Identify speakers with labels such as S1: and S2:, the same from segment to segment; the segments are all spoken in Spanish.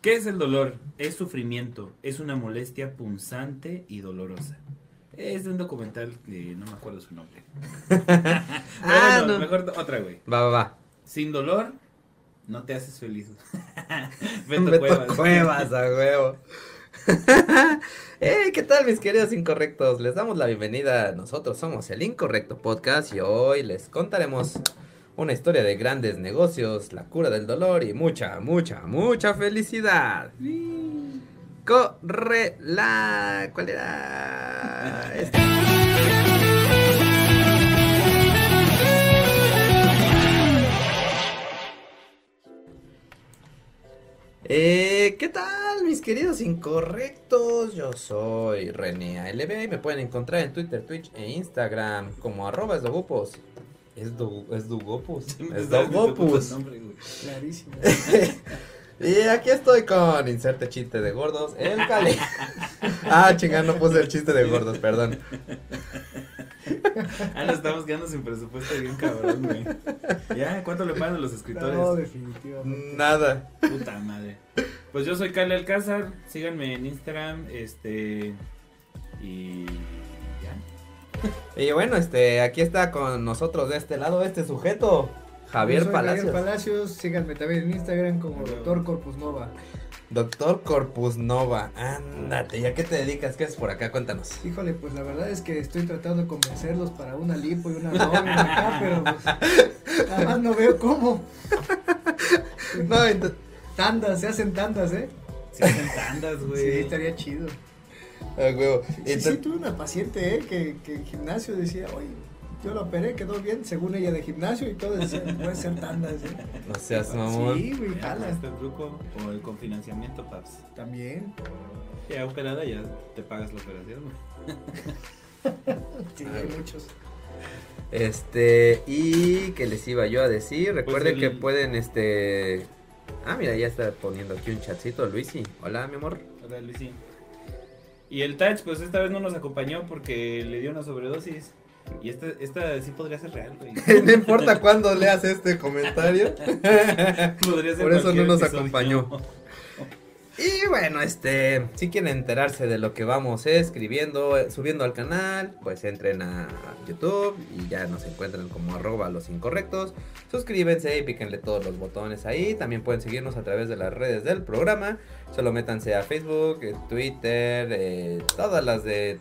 S1: ¿Qué es el dolor? Es sufrimiento, es una molestia punzante y dolorosa. Es de un documental que no me acuerdo su nombre. ah, no. Mejor otra, güey.
S2: Va, va, va.
S1: Sin dolor, no te haces feliz.
S2: Beto, Cuevas. Cuevas, a huevo. hey, ¿qué tal mis queridos incorrectos? Les damos la bienvenida. Nosotros somos el Incorrecto Podcast y hoy les contaremos una historia de grandes negocios, la cura del dolor y mucha, mucha, mucha felicidad. Corre la... ¿Cuál era? Eh, ¿Qué tal, mis queridos incorrectos? Yo soy René ALB y me pueden encontrar en Twitter, Twitch e Instagram como arroba. Es, do, es Dugopus. Es Dogopus. Clarísimo. y aquí estoy con inserte chiste de gordos, el Cali. ah, chingada, no puse el chiste de gordos, perdón.
S1: ah, nos estamos quedando sin presupuesto bien cabrón, güey. ¿Ya? ¿Cuánto le pagan a los escritores?
S3: No, definitivamente.
S2: Nada.
S1: Puta madre. Pues yo soy Cali Alcázar, síganme en Instagram, este... Y...
S2: Y bueno, este, aquí está con nosotros de este lado este sujeto, Javier Palacios.
S3: Javier Palacios, síganme también en Instagram como Doctor Corpus Nova.
S2: Doctor Corpus Nova, ándate, ¿ya qué te dedicas? ¿Qué es por acá? Cuéntanos.
S3: Híjole, pues la verdad es que estoy tratando de convencerlos para una lipo y una novia acá, pero pues, nada más no veo cómo. no, tandas, se hacen tandas, ¿eh?
S1: Se hacen tandas, güey.
S3: Sí, estaría chido.
S2: Ah, huevo.
S3: Sí, sí, tuve una paciente, ¿eh? Que, que en gimnasio decía, oye, yo lo operé, quedó bien, según ella de gimnasio y todo, decía, puede ser tandas, ¿eh?
S2: No seas mamón.
S3: Sí, güey, jala.
S1: Este el truco o el confinanciamiento, paps.
S3: También.
S1: Ya operada, ya te pagas la operación,
S3: sí, hay muchos.
S2: Este, y que les iba yo a decir, recuerden pues el... que pueden, este... Ah, mira, ya está poniendo aquí un chatcito, Luisi. Hola, mi amor.
S1: Hola, Luisi. Y el Touch, pues esta vez no nos acompañó porque le dio una sobredosis. Y esta, esta sí podría ser real, güey.
S2: no importa cuándo leas este comentario.
S1: podría ser
S2: Por eso no nos acompañó. Y bueno, este, si quieren enterarse de lo que vamos escribiendo, subiendo al canal, pues entren a YouTube y ya nos encuentran como arroba los incorrectos. Suscríbanse y píquenle todos los botones ahí. También pueden seguirnos a través de las redes del programa. Solo métanse a Facebook, Twitter, eh, todas las de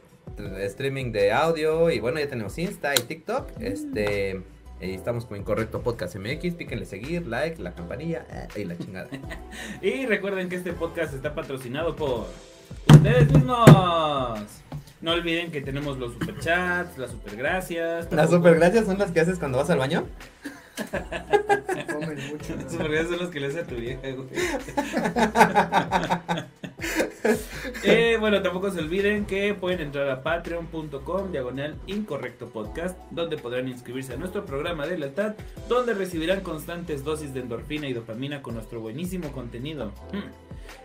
S2: streaming de audio y bueno, ya tenemos Insta y TikTok. Este, y estamos con Incorrecto Podcast MX, píquenle seguir, like, la campanilla eh, y la chingada.
S1: y recuerden que este podcast está patrocinado por ustedes mismos. No olviden que tenemos los superchats, las supergracias.
S2: ¿Las supergracias son las que haces cuando vas al baño?
S3: Comen mucho.
S1: Las supergracias son las que le hace a tu vieja, güey. eh, bueno, tampoco se olviden que pueden entrar a patreon.com diagonal incorrecto podcast, donde podrán inscribirse a nuestro programa de lealtad, donde recibirán constantes dosis de endorfina y dopamina con nuestro buenísimo contenido.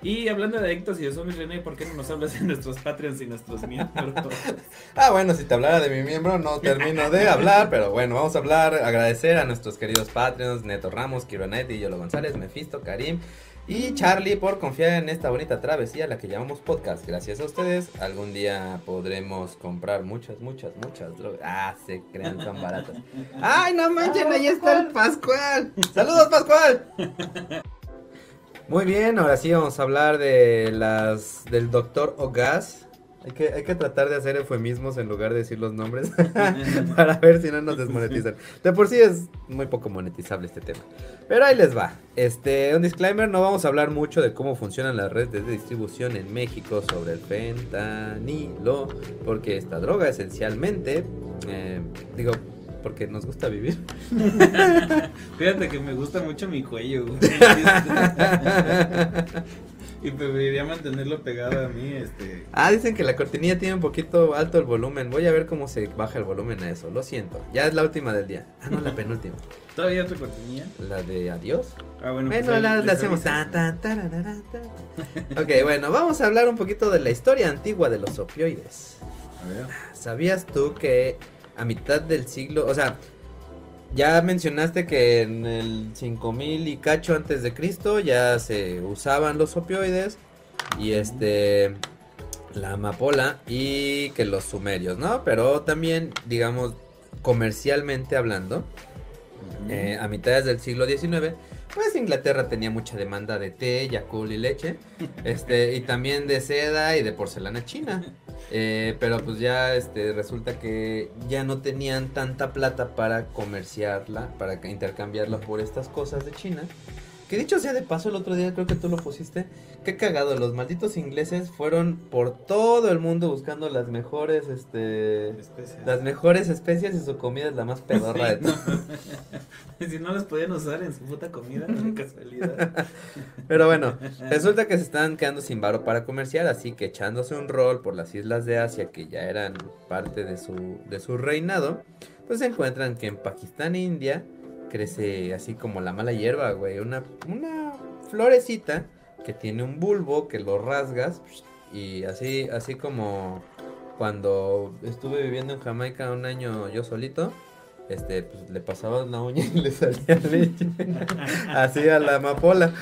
S1: Y hablando de adictos y de zombies, René, ¿por qué no nos hablas de nuestros Patreons y nuestros miembros?
S2: ah, bueno, si te hablara de mi miembro, no termino de hablar, pero bueno, vamos a hablar, agradecer a nuestros queridos Patreons, Neto Ramos, Kironet y Yolo González, Mefisto, Karim. Y Charlie por confiar en esta bonita travesía, la que llamamos podcast. Gracias a ustedes, algún día podremos comprar muchas, muchas, muchas drogas. Ah, se crean, son baratas. ¡Ay, no manchen! Ahí está el Pascual. ¡Saludos, Pascual! Muy bien, ahora sí vamos a hablar de las del doctor Ogas. Hay que, hay que tratar de hacer eufemismos en lugar de decir los nombres para ver si no nos desmonetizan. De por sí es muy poco monetizable este tema. Pero ahí les va. Este, un disclaimer, no vamos a hablar mucho de cómo funcionan las redes de distribución en México sobre el fentanilo, porque esta droga esencialmente, eh, digo, porque nos gusta vivir.
S1: Fíjate que me gusta mucho mi cuello, güey. y preferiría mantenerlo pegado a mí, este.
S2: Ah, dicen que la cortinilla tiene un poquito alto el volumen. Voy a ver cómo se baja el volumen a eso. Lo siento. Ya es la última del día. Ah, no, la penúltima.
S1: ¿Todavía otra cortinilla?
S2: La de adiós.
S1: Ah, bueno.
S2: Bueno,
S1: pues,
S2: la, la hacemos. ta, ta, tararara, ta. Ok, bueno, vamos a hablar un poquito de la historia antigua de los opioides.
S1: A ver.
S2: ¿Sabías tú que a mitad del siglo, o sea, ya mencionaste que en el 5000 y cacho antes de Cristo ya se usaban los opioides y este la amapola y que los sumerios, ¿no? Pero también, digamos, comercialmente hablando, eh, a mitades del siglo XIX, pues Inglaterra tenía mucha demanda de té, yacul y leche, este, y también de seda y de porcelana china. Eh, pero pues ya este, resulta que ya no tenían tanta plata para comerciarla, para intercambiarla por estas cosas de China. Que dicho sea de paso, el otro día creo que tú lo pusiste. Qué cagado, los malditos ingleses fueron por todo el mundo buscando las mejores, este...
S1: Especias.
S2: Las mejores especies y su comida es la más pedorra de todo.
S1: si no las podían usar en su puta comida, de casualidad.
S2: Pero bueno, resulta que se están quedando sin varo para comerciar, así que echándose un rol por las islas de Asia que ya eran parte de su, de su reinado, pues se encuentran que en Pakistán e India crece así como la mala hierba, güey, una, una florecita que tiene un bulbo que lo rasgas y así, así como cuando estuve viviendo en Jamaica un año yo solito, este, pues le pasabas la uña y le salía leche. Así a la amapola.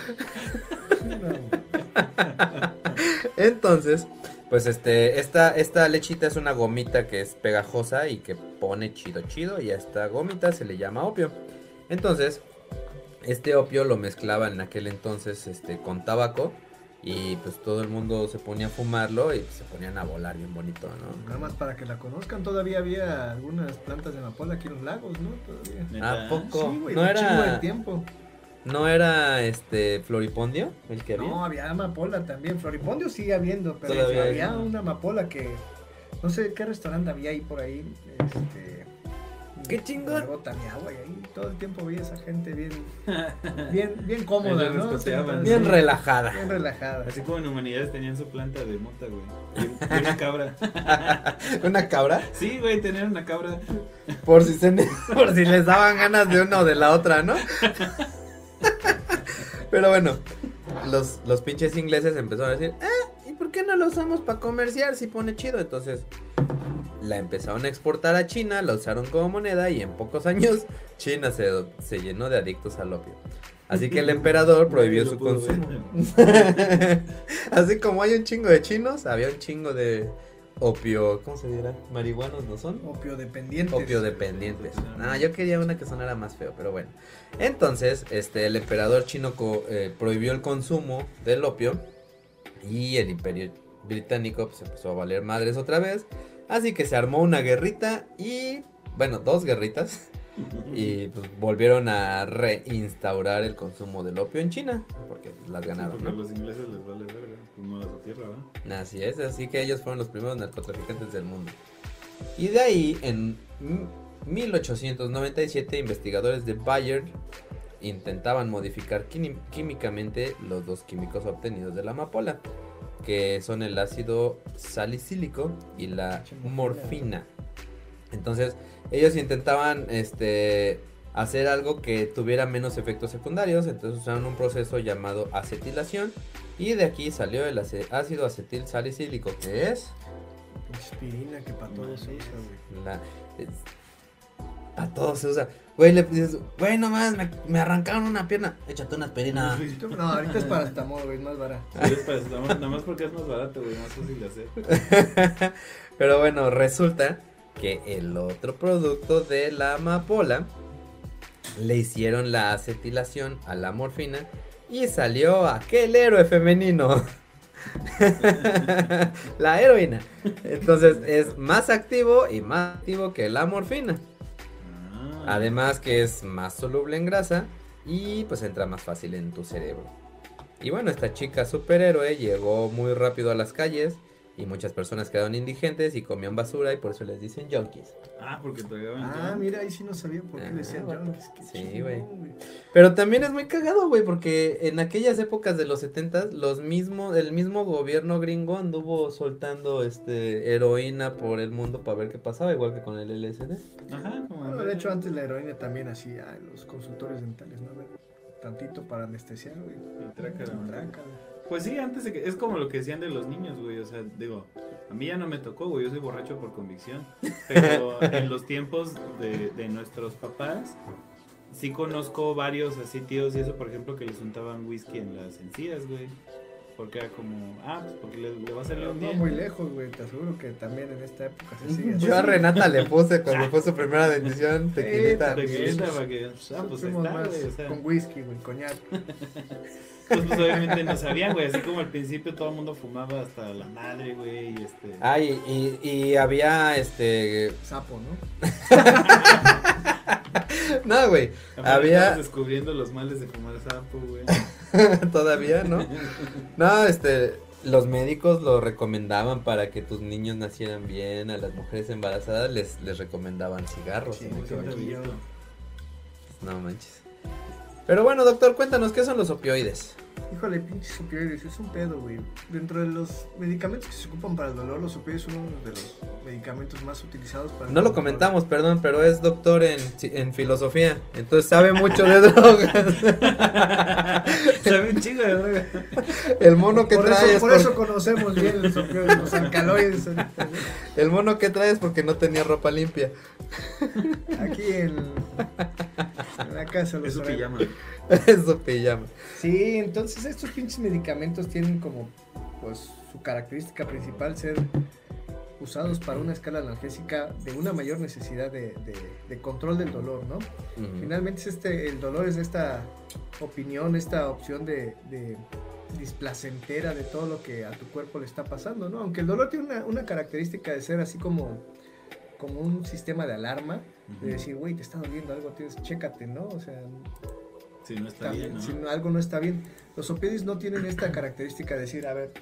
S2: Entonces, pues este, esta, esta lechita es una gomita que es pegajosa y que pone chido chido y a esta gomita se le llama opio. Entonces, este opio lo mezclaba en aquel entonces este, con tabaco y pues todo el mundo se ponía a fumarlo y pues, se ponían a volar bien bonito, ¿no?
S3: Nada más para que la conozcan, todavía había algunas plantas de amapola aquí en los lagos, ¿no? Todavía.
S2: ¿A poco?
S3: Sí, güey,
S2: no
S3: un chingo de
S2: era
S3: tiempo.
S2: no era este floripondio el que había.
S3: No, había amapola también. Floripondio sigue habiendo, pero
S2: Todavía hay,
S3: había
S2: ¿no?
S3: una amapola que no sé qué restaurante había ahí por ahí. Este,
S2: ¡Qué chingón!
S3: Agua y ahí todo el tiempo vi esa gente bien, bien, bien cómoda, ¿no?
S2: Bien
S1: Sí.
S2: relajada.
S3: Bien relajada.
S1: Así como en humanidades tenían su planta de mota, güey. Y, y una cabra.
S2: Una cabra.
S1: Sí, güey, tenían una cabra.
S2: Por si, se, por si les daban ganas de una o de la otra, ¿no? Pero bueno, los, los pinches ingleses empezaron a decir, ah, ¿y por qué no la usamos para comerciar si pone chido? Entonces la empezaron a exportar a China, la usaron como moneda y en pocos años China se, se llenó de adictos al opio. Así que el emperador prohibió su consumo. Así como hay un chingo de chinos, había un chingo de opio, ¿cómo se dirá? ¿Marihuanos no son?
S3: Opio dependientes.
S2: Opio dependientes. Ah, yo quería una que sonara más feo, pero bueno. Entonces, este, el emperador chino eh, prohibió el consumo del opio y el imperio británico pues, empezó a valer madres otra vez. Así que se armó una guerrita y, bueno, dos guerritas. Y pues volvieron a reinstaurar el consumo del opio en China, porque pues, las ganaron,
S1: Porque los ingleses les vale verga. Pues no a su tierra, ¿va?
S2: Así es, así que ellos fueron los primeros narcotraficantes del mundo. Y de ahí, en m- 1897, investigadores de Bayer intentaban modificar químicamente los dos químicos obtenidos de la amapola, que son el ácido salicílico y la morfina. Entonces, ellos intentaban este hacer algo que tuviera menos efectos secundarios, entonces usaron un proceso llamado acetilación y de aquí salió el ácido acetil salicílico, que es
S3: Aspirina que para todo se usa, güey.
S2: la a todos se usa. Güey, le dices, güey, nomás me, me arrancaron una pierna, échate una aspirina.
S3: No, ahorita es para estamol, güey, es más barato.
S1: Sí, es para- nada más- nada más porque es más barato, güey, más fácil de hacer.
S2: Pero bueno, resulta que el otro producto de la amapola le hicieron la acetilación a la morfina y salió aquel héroe femenino. la heroína. Entonces es más activo y más activo que la morfina.
S1: Ah.
S2: Además que es más soluble en grasa y pues entra más fácil en tu cerebro. Y bueno, esta chica superhéroe llegó muy rápido a las calles y muchas personas quedaron indigentes y comían basura y por eso les dicen junkies.
S1: Ah, porque tragaban.
S3: Ah, mira, ahí sí no sabía por qué
S2: Ah,
S3: le decían
S2: bueno.
S3: junkies. qué
S2: Sí, güey. Pero también es muy cagado, güey, porque en aquellas épocas de los 70 los mismos el mismo gobierno gringo anduvo soltando este heroína por el mundo para ver qué pasaba, igual que con el LSD.
S1: Ajá, como
S3: Bueno, de hecho, antes la heroína también hacía los consultorios dentales, ¿no? Tantito para anestesiar, güey.
S1: Y trácala. Pues sí, antes de que. Es como lo que decían de los niños, güey. O sea, digo, A mí ya no me tocó, güey, yo soy borracho por convicción. Pero en los tiempos de, de nuestros papás, sí conozco varios así tíos y eso, por ejemplo, que les untaban whisky en las encías, güey. Porque era como, ah, pues porque le, le va a salir un
S3: No
S1: bien.
S3: muy lejos, güey. Te aseguro que también en esta época se sigue.
S2: Yo a Renata le puse cuando fue su primera bendición tequilita.
S1: Tequilita, para que, ah, pues está,
S3: más
S1: güey, o sea.
S3: con whisky, güey, coñac.
S1: Pues, pues, obviamente no sabían, güey. Así como al principio todo el mundo fumaba hasta la madre, güey. Y este.
S2: Ah, y, y, y había este.
S3: Sapo, ¿no?
S2: No, güey. había-
S1: descubriendo los males de fumar sapo, güey.
S2: Todavía, ¿no? No, este. Los médicos lo recomendaban para que tus niños nacieran bien. A las mujeres embarazadas les, les recomendaban cigarros.
S3: Sí,
S2: ¿no? No manches. Pero bueno, doctor, cuéntanos, ¿qué son los opioides?
S3: Híjole, pinches opioides, es un pedo, güey. Dentro de los medicamentos que se ocupan para el dolor, los opioides son uno de los medicamentos más utilizados para el
S2: No lo
S3: dolor.
S2: comentamos, perdón, pero es doctor en, en filosofía. Entonces sabe mucho de drogas.
S1: Sabe un chingo de droga.
S2: El mono que
S3: Por,
S2: traes.
S3: eso, por
S2: por-
S3: eso conocemos bien los opioides, los alcaloides. ahorita.
S2: El mono que traes porque no tenía ropa limpia.
S3: Aquí en, en la casa los
S1: Es su
S3: traemos.
S1: Pijama.
S2: Es su pijama.
S3: Sí, entonces estos pinches medicamentos tienen como, pues, su característica principal ser usados para una escala analgésica de una mayor necesidad de, de- de control del dolor, ¿no? Finalmente es este, el dolor es esta opinión, esta opción de, de displacentera de todo lo que a tu cuerpo le está pasando, ¿no? Aunque el dolor tiene una, una característica de ser así como, como un sistema de alarma, de decir, güey, te está doliendo algo, tienes, chécate, ¿no? O sea,
S1: Si no está
S3: también,
S1: bien, ¿no?
S3: si no- algo no está bien. Los opioides no tienen esta característica de decir, a ver,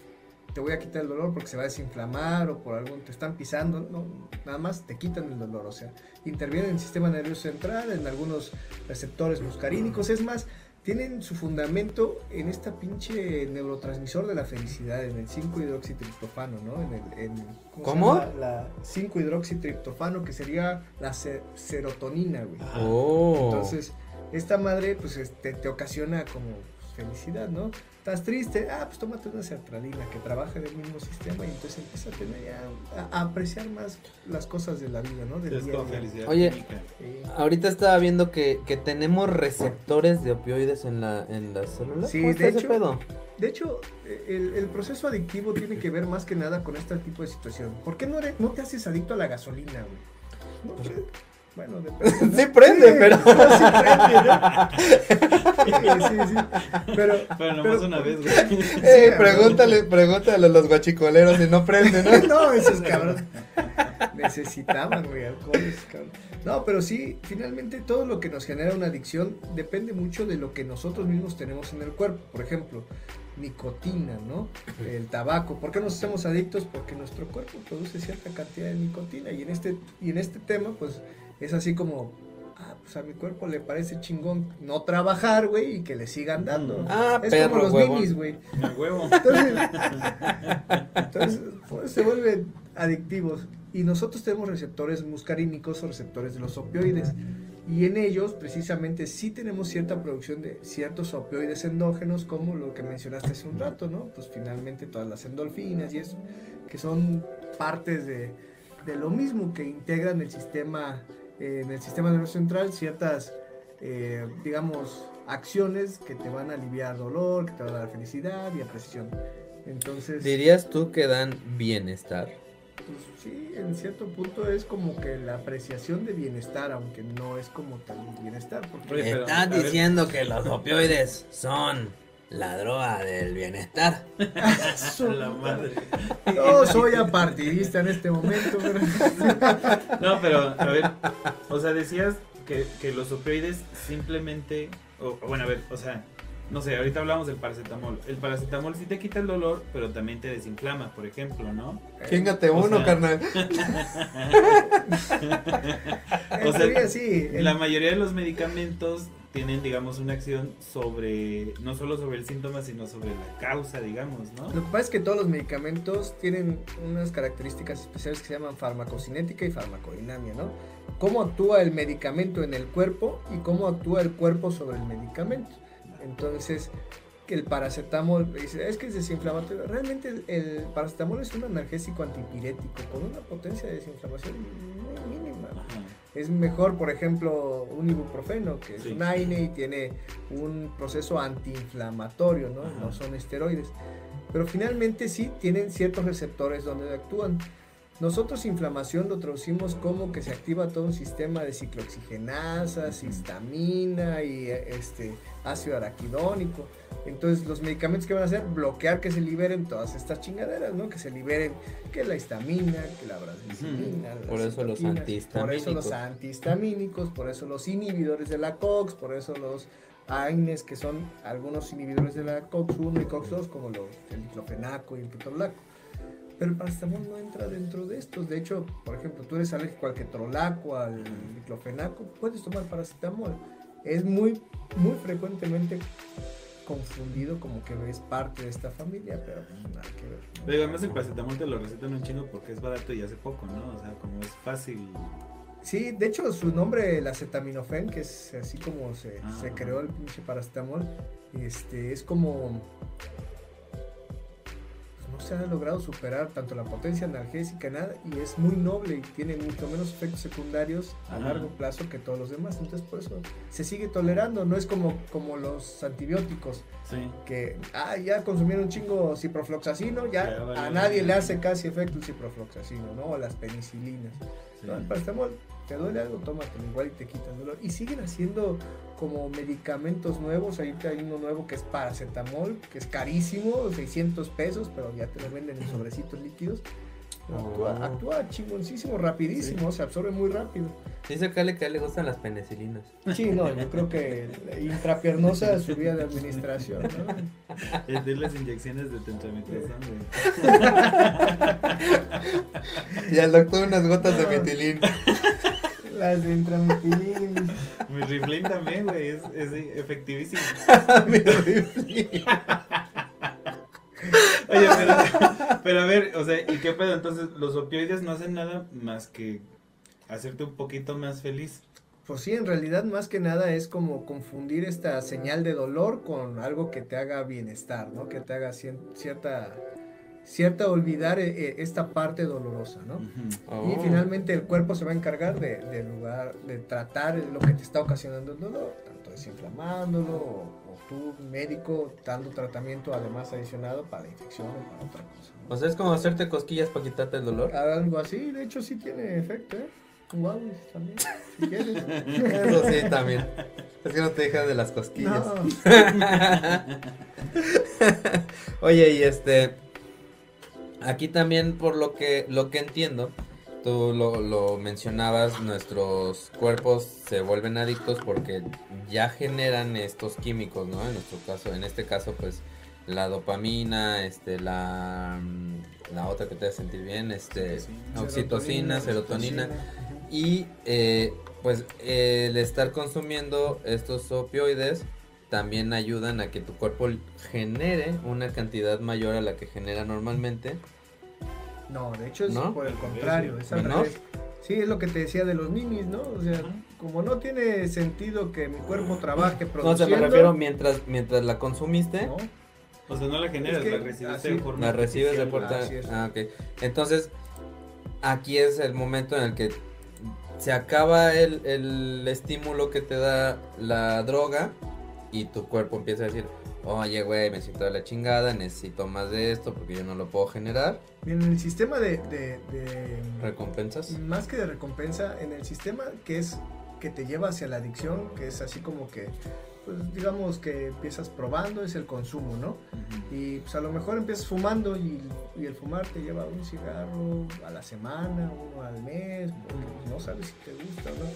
S3: te voy a quitar el dolor porque se va a desinflamar o por algo te están pisando, no, nada más te quitan el dolor, o sea, intervienen en el sistema nervioso central, en algunos receptores muscarínicos, es más, tienen su fundamento en esta pinche neurotransmisor de la felicidad, en el 5-hidroxitriptofano, ¿no? En el, en,
S2: ¿Cómo?
S3: llama? La 5-hidroxitriptofano, que sería la se- serotonina, güey.
S2: Oh.
S3: Entonces, esta madre, pues, este, te ocasiona como pues, felicidad, ¿no? Estás triste, ah, pues tómate una sertralina que trabaja en el mismo sistema y entonces empieza a tener ya, a, a apreciar más las cosas de la vida, ¿no? Del
S1: es
S3: día a
S1: como
S3: día.
S1: felicidad
S2: Oye.
S3: Sí.
S2: Ahorita estaba viendo que, que tenemos receptores de opioides en la, en las células.
S3: Sí,
S2: ¿Cómo está
S3: de
S2: ese
S3: hecho-
S2: pedo?
S3: De hecho, el, el proceso adictivo tiene que ver más que nada con este tipo de situación. ¿Por qué no, eres, no te haces adicto a la gasolina, güey? No, pues, bueno, depende. ¿no?
S2: Sí prende, pero-
S3: sí prende, ¿no? Sí, sí, sí. Pero,
S1: Pero nomás
S3: pero-
S1: una vez, güey.
S2: Eh,
S3: Sí,
S2: pregúntale, pregúntale a los guachicoleros si no prenden, ¿no?
S3: No, esos cabrones necesitaban, güey, alcohol, esos cabrones. No, pero sí, finalmente todo lo que nos genera una adicción depende mucho de lo que nosotros mismos tenemos en el cuerpo. Por ejemplo, nicotina, ¿no? El tabaco. ¿Por qué nos hacemos adictos? Porque nuestro cuerpo produce cierta cantidad de nicotina. Y en este, y en este tema, pues, es así como, ah, pues a mi cuerpo le parece chingón no trabajar, güey, y que le sigan dando.
S2: Ah,
S3: es
S2: perro,
S3: como los
S2: huevón.
S3: minis, güey.
S1: Huevo.
S3: Entonces, entonces pues, se vuelven adictivos. Y nosotros tenemos receptores muscarínicos o receptores de los opioides. Y en ellos, precisamente, sí tenemos cierta producción de ciertos opioides endógenos, como lo que mencionaste hace un rato, ¿no? Pues finalmente todas las endorfinas y eso, que son partes de, de lo mismo que integran el sistema, eh, en el sistema nervioso central, ciertas, eh, digamos, acciones que te van a aliviar dolor, que te van a dar felicidad y apreciación. Entonces,
S2: ¿Dirías tú que dan bienestar?
S3: pues, sí, en cierto punto es como que la apreciación de bienestar, aunque no es como tal bienestar. Porque
S1: Oye, pero,
S2: Estás diciendo que los opioides son la droga del bienestar.
S1: La madre.
S3: No soy apartidista en este momento, pero...
S1: No, pero, a ver, o sea, decías que, que los opioides simplemente, o, bueno, a ver, o sea, no sé, ahorita hablamos del paracetamol. El paracetamol sí te quita el dolor, pero también te desinflama, por ejemplo, ¿no?
S2: Chingate uno,
S1: sea-
S2: carnal.
S3: En
S1: O sea,
S3: sí. el-
S1: La mayoría de los medicamentos tienen, digamos, una acción sobre, no solo sobre el síntoma, sino sobre la causa, digamos, ¿no?
S3: Lo que pasa es que todos los medicamentos tienen unas características especiales que se llaman farmacocinética y farmacodinamia, ¿no? Cómo actúa el medicamento en el cuerpo y cómo actúa el cuerpo sobre el medicamento. Entonces, que el paracetamol, dice, es que es desinflamatorio. Realmente el, el paracetamol es un analgésico antipirético con una potencia de desinflamación muy mínima.
S1: Ajá.
S3: Es mejor, por ejemplo, un ibuprofeno, que es
S1: Sí.
S3: un AINE y tiene un proceso antiinflamatorio, ¿no?
S1: Ajá.
S3: No son esteroides. Pero finalmente sí tienen ciertos receptores donde actúan. Nosotros inflamación lo traducimos como que se activa todo un sistema de ciclooxigenasas, histamina y este ácido araquidónico. Entonces los medicamentos que van a hacer bloquear que se liberen todas estas chingaderas, ¿no? Que se liberen que la histamina, que la brasicina,
S2: Por eso los
S3: citoquinas, Por eso los
S2: antihistamínicos.
S3: antihistamínicos, por eso los inhibidores de la COX, por eso los AINES que son algunos inhibidores de la COX-1 y COX-2 como los, el diclofenaco y el ketorolaco. Pero el paracetamol no entra dentro de estos. De hecho, por ejemplo, tú eres alérgico al ketorolaco, al diclofenaco, puedes tomar paracetamol. Es muy, muy frecuentemente confundido como que es parte de esta familia, pero pues, nada que ver.
S1: Pero además el paracetamol te lo recetan un chingo porque es barato y hace poco, ¿no? O sea, como es fácil.
S3: Sí, de hecho su nombre, el acetaminofén, que es así como se,
S1: Ah.
S3: se creó el pinche paracetamol, este, es como... no se ha logrado superar tanto la potencia analgésica, nada, y es muy noble y tiene mucho menos efectos secundarios a
S1: Ajá.
S3: largo plazo que todos los demás, entonces por eso se sigue tolerando, no es como, como los antibióticos,
S1: Sí.
S3: que ah, ya consumieron un chingo ciprofloxacino, ya,
S1: Ya, vale,
S3: a nadie
S1: vale.
S3: le hace casi efecto el ciprofloxacino, ¿no? O las penicilinas.
S1: sí.
S3: No, el paracetamol, te duele algo, tómatelo igual y te quita el dolor. Y siguen haciendo como medicamentos nuevos. Ahorita hay uno nuevo que es paracetamol, que es carísimo, 600 pesos, pero ya te lo venden en sobrecitos líquidos. Actúa,
S2: Oh.
S3: actúa chingoncísimo, rapidísimo, se absorbe muy rápido.
S2: Dice Cale que a él le gustan las penicilinas.
S3: Sí, no, yo creo que intrapiernosa su vía de administración, ¿no?
S1: Es de las inyecciones de tentrametrazón, güey.
S2: Y al doctor unas gotas de metilín.
S3: Las de intrametilín.
S1: Mi riflín también, güey, es, es efectivísimo.
S2: Mi rifle.
S1: Oye, pero, pero a ver, o sea, ¿y qué pedo? Entonces, los opioides no hacen nada más que hacerte un poquito más feliz.
S3: Pues sí, en realidad más que nada es como confundir esta señal de dolor con algo que te haga bienestar, ¿no? Que te haga cien- cierta, cierta olvidar eh, eh, esta parte dolorosa, ¿no? Y
S2: Oh.
S3: finalmente el cuerpo se va a encargar de, de lugar, de tratar lo que te está ocasionando el dolor, tanto desinflamándolo tú, médico, dando tratamiento además adicionado para la infección o para otra cosa. ¿no?
S2: O sea, es como hacerte cosquillas para quitarte el dolor.
S3: Algo así, de hecho sí tiene efecto, ¿eh? Guau, también, si quieres.
S2: Eso sí, también. Es que no te dejas de las cosquillas.
S3: No.
S2: Oye, y este. Aquí también, por lo que, lo que entiendo, tú lo, lo mencionabas, nuestros cuerpos se vuelven adictos porque ya generan estos químicos, ¿no? En nuestro caso, en este caso, pues la dopamina, este, la, mm, la otra que te hace sentir bien, este, oxitocina, serotonina. Y eh, pues el estar consumiendo estos opioides también ayudan a que tu cuerpo genere una cantidad mayor a la que genera normalmente.
S3: No, de hecho es
S2: ¿No?
S3: por el contrario, es al
S2: ¿No?
S3: revés. Sí, es lo que te decía de los ninis, ¿no? O sea, como no tiene sentido que mi cuerpo trabaje
S2: No, o
S3: produciendo...
S2: sea, me refiero mientras, mientras la consumiste,
S3: ¿no?
S1: O sea, no la generas,
S3: Es que
S1: la recibes
S3: así-
S1: de forma
S2: la recibes de
S3: es.
S2: Ah, ok. Entonces, aquí es el momento en el que se acaba el, el estímulo que te da la droga y tu cuerpo empieza a decir, oye, güey, me siento de la chingada, necesito más de esto porque yo no lo puedo generar.
S3: Bien, en el sistema de, de- de-
S2: Recompensas.
S3: Más que de recompensa, en el sistema que es que te lleva hacia la adicción, que es así como que, pues digamos que empiezas probando, es el consumo, ¿no? Y pues a lo mejor empiezas fumando y, y el fumar te lleva un cigarro a la semana, uno al mes, porque pues, no sabes si te gusta o no.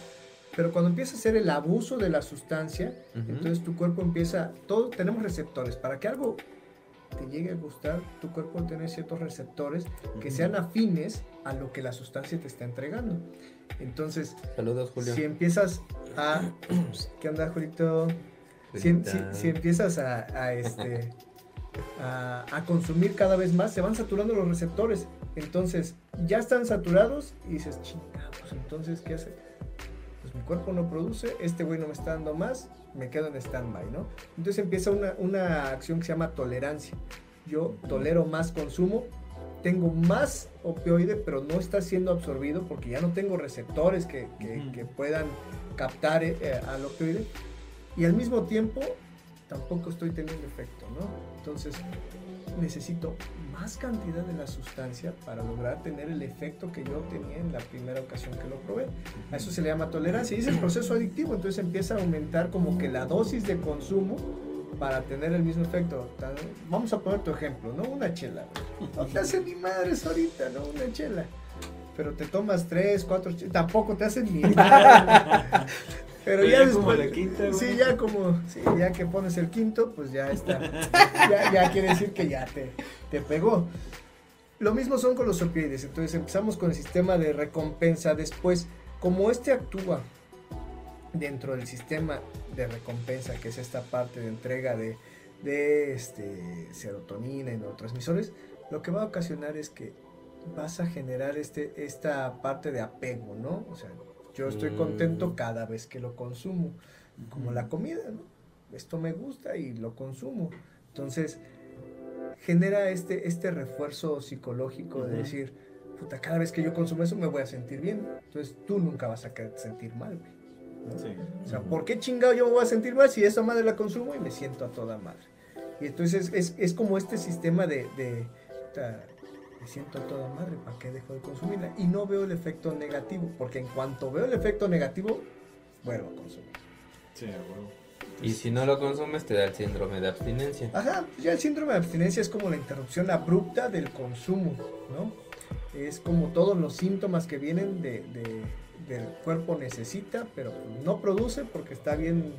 S3: Pero cuando empieza a hacer el abuso de la sustancia, entonces tu cuerpo empieza, todos tenemos receptores, para que algo te llegue a gustar, tu cuerpo tiene ciertos receptores que sean afines a lo que la sustancia te está entregando. Entonces,
S2: Saludos, Julio.
S3: si empiezas a... ¿Qué onda, Julito? Si, em- si-
S2: Julita.
S3: si empiezas a, a, este, a, a consumir cada vez más, se van saturando los receptores. Entonces, ya están saturados y dices, chinga, pues entonces, ¿qué hace? Mi cuerpo no produce, este güey no me está dando más, me quedo en stand-by, ¿no? Entonces empieza una, una acción que se llama tolerancia. Yo tolero más consumo, tengo más opioide, pero no está siendo absorbido porque ya no tengo receptores que, que puedan captar eh, eh, al opioide. Y al mismo tiempo, tampoco estoy teniendo efecto, ¿no? Entonces, necesito más cantidad de la sustancia para lograr tener el efecto que yo tenía en la primera ocasión que lo probé. A eso se le llama tolerancia y es el proceso adictivo, entonces empieza a aumentar como que la dosis de consumo para tener el mismo efecto. Vamos a poner tu ejemplo, ¿no? Una chela. No te hace ni madres ahorita, ¿no? Una chela. Pero te tomas tres, cuatro tampoco te hacen ni. Pero
S1: Pero
S3: ya,
S1: ya como
S3: después,
S1: la quinta,
S3: sí, ya como, sí, ya que pones el quinto, pues ya está. ya, ya quiere decir que ya te, te pegó. Lo mismo son con los opioides. Entonces empezamos con el sistema de recompensa. Después, como este actúa dentro del sistema de recompensa, que es esta parte de entrega de, de este, serotonina y neurotransmisores, lo que va a ocasionar es que vas a generar este, esta parte de apego, ¿no? O sea, yo estoy
S2: Mm.
S3: contento cada vez que lo consumo, como la comida, ¿no? Esto me gusta y lo consumo. Entonces, genera este, este refuerzo psicológico de decir, puta, cada vez que yo consumo eso me voy a sentir bien. Entonces, tú nunca vas a sentir mal, güey. ¿no?
S1: Sí.
S3: O sea, ¿por qué chingado yo me voy a sentir mal si esa madre la consumo y me siento a toda madre? Y entonces es, es como este sistema de, me siento a toda madre, ¿para qué dejo de consumirla? Y no veo el efecto negativo, porque en cuanto veo el efecto negativo, vuelvo a consumir.
S1: Sí, a huevo.
S2: Y si no lo consumes, te da el síndrome de abstinencia.
S3: Ajá, pues ya el síndrome de abstinencia es como la interrupción abrupta del consumo, ¿no? Es como todos los síntomas que vienen de, de- del cuerpo necesita, pero no produce porque está bien,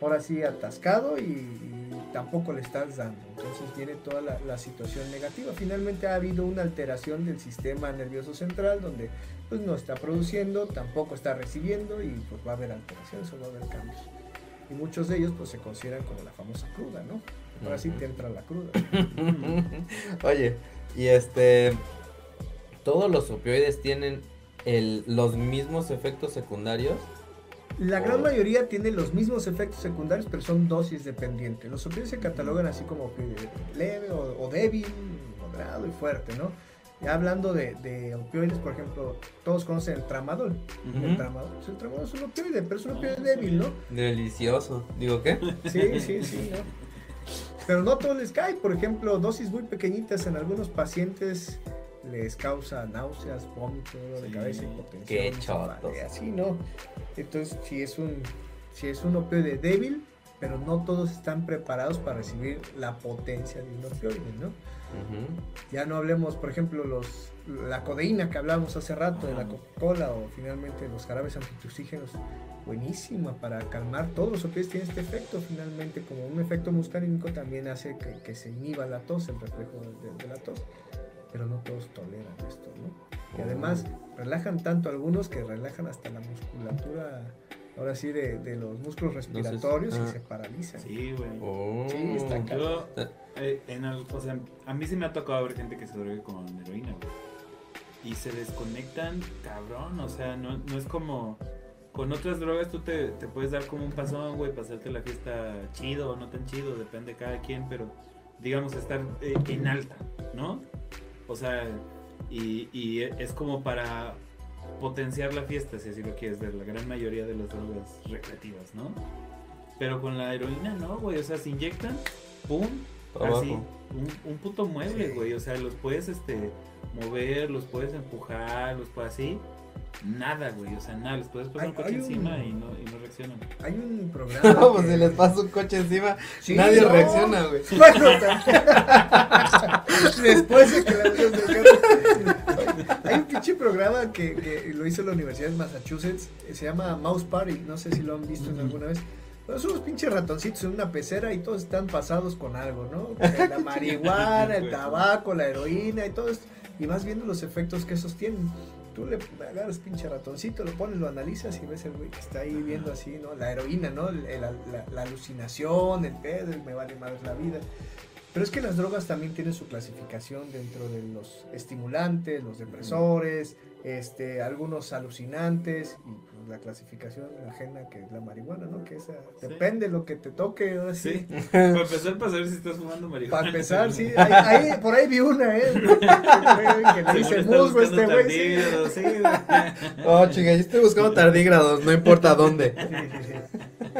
S3: ahora sí, atascado y, y tampoco le estás dando. Entonces viene toda la, la situación negativa. Finalmente ha habido una alteración del sistema nervioso central donde pues no está produciendo, tampoco está recibiendo y pues va a haber alteraciones o va a haber cambios. Y muchos de ellos pues se consideran como la famosa cruda, ¿no? Ahora sí te entra la cruda.
S2: Oye, y este. ¿Todos los opioides tienen el, los mismos efectos secundarios?
S3: La gran
S2: Oh.
S3: mayoría tiene los mismos efectos secundarios, pero son dosis dependientes. Los opioides se catalogan así como leve o, o débil, moderado y fuerte, ¿no? Ya hablando de, de opioides, por ejemplo, todos conocen el tramadol. El
S2: Ujú.
S3: tramadol, pues el tramadol es un opioide, pero es un opioide
S1: Ah,
S3: débil, ¿no?
S2: Delicioso. ¿Digo qué?
S3: Sí, sí, sí, ¿no? Pero no todos les cae, por ejemplo, dosis muy pequeñitas en algunos pacientes les causa náuseas, vómito, dolor de
S1: Sí.
S3: cabeza, hipotensión,
S2: Qué chotos.
S3: así, ¿no? Entonces, si es un si es un opioide débil, pero no todos están preparados para recibir la potencia de un opioide, ¿no?
S2: Ujú.
S3: Ya no hablemos, por ejemplo, los la codeína que hablábamos hace rato de la. Coca-Cola o finalmente los jarabes antitussígenos, buenísima para calmar todos los opioides tienen este efecto finalmente como un efecto muscarínico también hace que, que se inhiba la tos, el reflejo de, de la tos, pero no todos toleran esto, ¿no? Y además relajan tanto algunos que relajan hasta la musculatura, ahora sí, de, de los músculos respiratorios
S2: ah.
S3: y se paralizan.
S1: Sí, güey.
S2: Oh.
S3: Sí, está ca-
S1: Yo, eh, en o sea, a mí sí me ha tocado ver gente que se droga con heroína, güey. Y se desconectan, cabrón. O sea, no, no es como. Con otras drogas tú te, te puedes dar como un pasón, güey, pasarte la fiesta chido o no tan chido, depende de cada quien, pero digamos estar eh, en alta, ¿no? O sea, y, y es como para potenciar la fiesta, si así lo quieres ver, la gran mayoría de las drogas recreativas, ¿no? Pero con la heroína no, güey, o sea, se inyectan, pum, así, un, un puto mueble, güey, o sea, los puedes, este, mover, los puedes empujar, los puedes así, nada, güey, o sea, nada, les puedes poner
S3: Hay-
S1: un coche
S3: un-
S1: encima y no, y no reaccionan.
S3: Hay un programa.
S2: No, pues
S3: que-
S2: si les pasa un coche encima,
S3: Sí,
S2: nadie
S3: no.
S2: reacciona, güey.
S3: Bueno, después de que la Hay un pinche programa que, que lo hizo la Universidad de Massachusetts, se llama Mouse Party, no sé si lo han visto en alguna vez. Pero son unos pinches ratoncitos en una pecera y todos están pasados con algo, ¿no? La marihuana, el tabaco, la heroína y todo esto. Y vas viendo los efectos que esos tienen. Tú le agarras pinche ratoncito, lo pones, lo analizas y ves el güey que está ahí viendo así, ¿no? La heroína, ¿no? La, la alucinación, el pedo, el me vale más la vida. Pero es que las drogas también tienen su clasificación dentro de los estimulantes, los depresores, este, algunos alucinantes y la clasificación ajena que es la marihuana, ¿no? Que esa depende de lo que te toque, ahora sí.
S1: Sí. Para empezar, para saber si estás fumando marihuana.
S3: Para empezar, sí, ahí, ahí- por ahí vi una, ¿eh? que le dice musgo este güey. sí.
S2: Oh, chica, yo estoy buscando tardígrados, no importa dónde.
S3: Sí, sí, sí.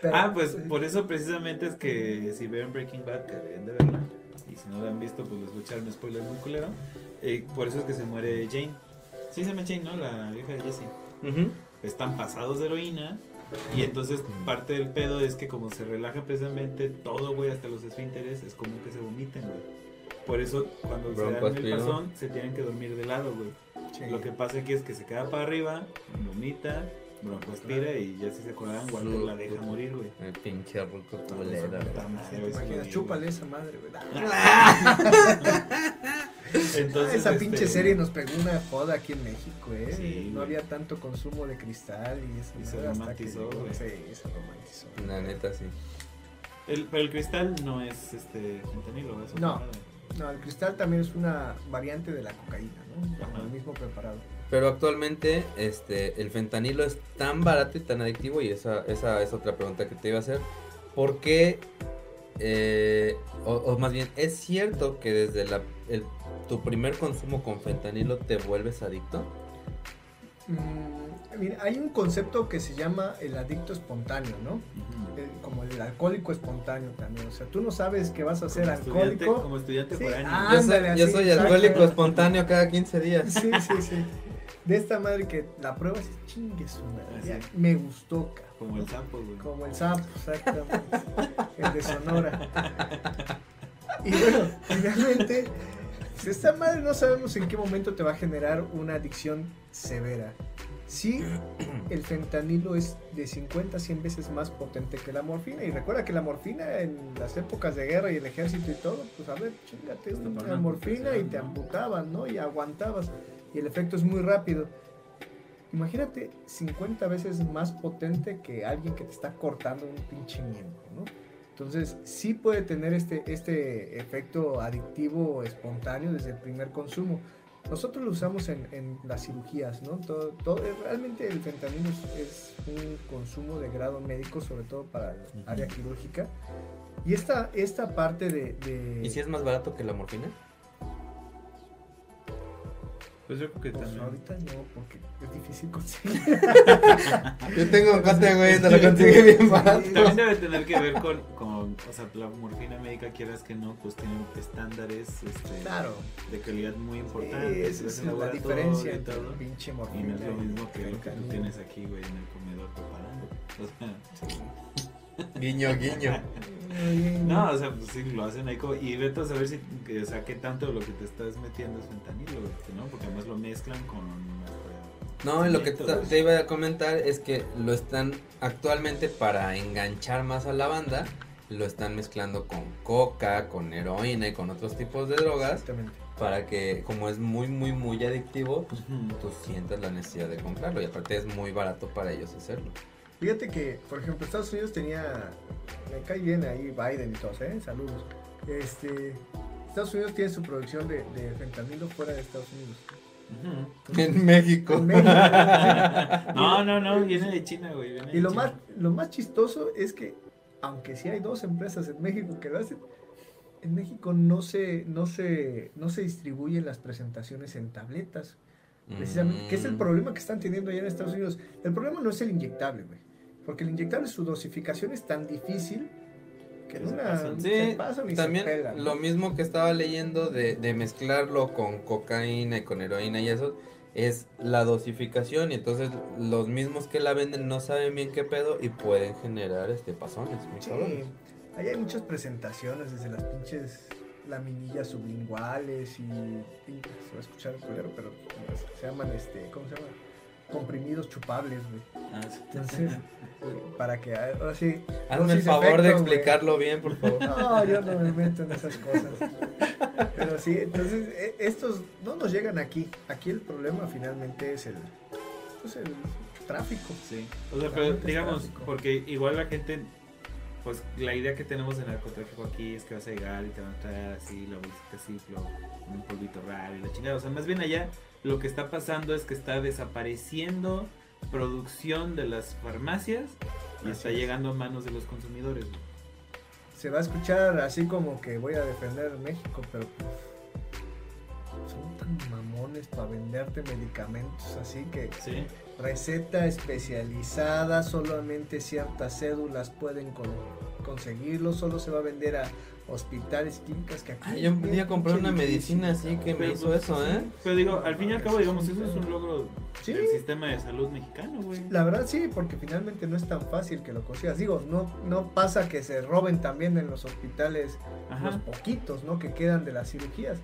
S3: Pero-
S1: Ah, pues por eso precisamente es que si ven Breaking Bad, que deben de verla, y si no la han visto, pues les voy a echar un spoiler muy culero. eh, por eso es que se muere Jane. Sí se llama Jane, ¿no? La vieja de Jesse.
S2: Ujú.
S1: Están pasados de heroína. Y entonces parte del pedo es que como se relaja precisamente todo, güey, hasta los esfínteres, es como que se vomiten, güey. Por eso cuando se dan el pasón, se tienen que dormir de lado, güey.
S3: Sí.
S1: Lo que pasa aquí es que se queda para arriba, vomita, broncoaspira y ya si se acuerdan, Walter la deja morir, güey.
S2: El pinche ruco
S1: Puta
S2: culero.
S3: chúpale esa madre, güey.
S1: Entonces,
S3: esa
S1: este,
S3: pinche serie nos pegó una joda aquí en México, ¿eh?
S1: Sí,
S3: no había tanto consumo de cristal y eso.
S1: Y se
S3: hasta
S1: romantizó,
S3: que. Sí, se romantizó.
S2: La neta, sí.
S1: El, pero el cristal no es este fentanilo, es
S3: No. No, el cristal también es una variante de la cocaína, ¿no?
S1: Ajá.
S3: El mismo preparado.
S2: Pero actualmente este el fentanilo es tan barato y tan adictivo y esa, esa es otra pregunta que te iba a hacer. ¿Por qué, eh, o, o más bien, es cierto que desde la, el- tu primer consumo con fentanilo te vuelves adicto?
S3: Mm, mira, hay un concepto que se llama el adicto espontáneo, ¿no? El- como el alcohólico espontáneo también. O sea, tú no sabes que vas a ser
S1: Como estudiante,
S3: alcohólico.
S1: como estudiante
S3: Sí,
S1: foráneo.
S3: ah,
S2: yo soy, yo soy alcohólico espontáneo cada 15 días.
S3: Sí, sí, sí. De esta madre que la prueba es chingue su madre. Ya, Me gustó, ca.
S1: Como el sapo, güey.
S3: Como el sapo, exactamente. el de Sonora. Y bueno, finalmente, pues, esta madre no sabemos en qué momento te va a generar una adicción severa. Sí, el fentanilo es de 50 a 100 veces más potente que la morfina. Y recuerda que la morfina en las épocas de guerra y el ejército y todo, pues a ver, chingate una morfina y te amputaban, ¿no? Y aguantabas. Y el efecto es muy rápido. Imagínate 50 veces más potente que alguien que te está cortando un pinche miembro, ¿no? Entonces, sí puede tener este, este efecto adictivo espontáneo desde el primer consumo. Nosotros lo usamos en, en las cirugías, ¿no? Todo, todo- realmente el fentanilo es, un consumo de grado médico, sobre todo para el área quirúrgica. Y esta, esta parte de... de-
S2: ¿Y si es más barato que la morfina?
S1: Pues yo creo que
S3: pues
S1: también.
S3: ahorita no, porque es difícil conseguir.
S2: Yo tengo un cote, güey, te lo conseguí bien barato.
S1: También debe tener que ver con, con, o sea, la morfina médica, quieras que no, pues tiene estándares este,
S3: Claro.
S1: de calidad muy
S3: Sí,
S1: importantes.
S3: esa
S1: se
S3: es la diferencia
S1: y
S3: entre pinche
S1: Y
S3: morfina.
S1: no es lo mismo que lo que tú tienes aquí, güey, en el comedor preparando. O sea,
S3: Sí.
S2: Guiño, guiño.
S1: no, o sea, pues sí, lo hacen ahí. como- y vete a saber si, que, o sea, qué tanto de lo que te estás metiendo es fentanilo, ¿no? Porque además lo mezclan con. este,
S2: No, y lo que te, iba a comentar es que lo están actualmente para enganchar más a la banda, lo están mezclando con coca, con heroína y con otros tipos de drogas
S3: Exactamente.
S2: para que como es muy muy muy adictivo, pues tú sientas la necesidad de comprarlo y aparte es muy barato para ellos hacerlo.
S3: Fíjate que, por ejemplo, Estados Unidos tenía. Me cae bien ahí Biden y todos, ¿eh? Saludos. Este. Estados Unidos tiene su producción de, de fentanilo fuera de Estados Unidos.
S2: En México.
S3: En México.
S1: No, no, no, viene de China, güey. viene
S3: Y lo
S1: China.
S3: más, lo más chistoso es que, aunque sí hay dos empresas en México que lo hacen, en México no se, no se, no se distribuyen las presentaciones en tabletas. Precisamente, que es el
S2: Mm.
S3: problema que están teniendo allá en Estados Unidos. El problema no es el inyectable, güey. Porque el inyectable, su dosificación es tan difícil que en una
S1: pasan.
S3: se pasan y
S2: también
S3: se pegan.
S2: lo mismo que estaba leyendo de, de mezclarlo con cocaína y con heroína y eso es la dosificación y entonces los mismos que la venden no saben bien qué pedo y pueden generar este pasones,
S3: Sí, ahí hay muchas presentaciones, desde las pinches laminillas sublinguales y, y se va a escuchar culero, pero se llaman, este, ¿cómo se llama? Comprimidos chupables, güey.
S1: Ah, sí.
S3: Entonces, para que, ahora sí.
S2: Hazme el favor de
S3: güey.
S2: explicarlo bien, por favor.
S3: No, yo no me meto en esas cosas. Pero sí, entonces e- estos no nos llegan aquí. Aquí el problema finalmente es el, pues el tráfico.
S1: Sí. O sea, pero digamos,
S3: tráfico.
S1: porque igual la gente, pues la idea que tenemos de narcotráfico aquí es que vas a llegar y te van a traer así la bolsita ciclo, un polvito raro y la chingada. O sea, más bien allá lo que está pasando es que está desapareciendo producción de las farmacias y
S3: Así
S1: está
S3: es.
S1: llegando a manos de los consumidores. güey.
S3: Se va a escuchar así como que voy a defender México, pero pues, son tan mamones para venderte medicamentos así que
S1: Sí.
S3: receta especializada, solamente ciertas cédulas pueden con- conseguirlo, solo se va a vender a hospitales, clínicas que aquí...
S2: Ay, yo un día compré una medicina así que me hizo eso. ¿eh?
S1: Pero digo, al fin y al cabo, digamos, eso es un logro
S3: Sí.
S1: del sistema de salud mexicano, güey.
S3: La verdad sí, porque finalmente no es tan fácil que lo consigas. Digo, no, no pasa que se roben también en los hospitales los
S1: Ajá.
S3: poquitos, ¿no? Que quedan de las cirugías.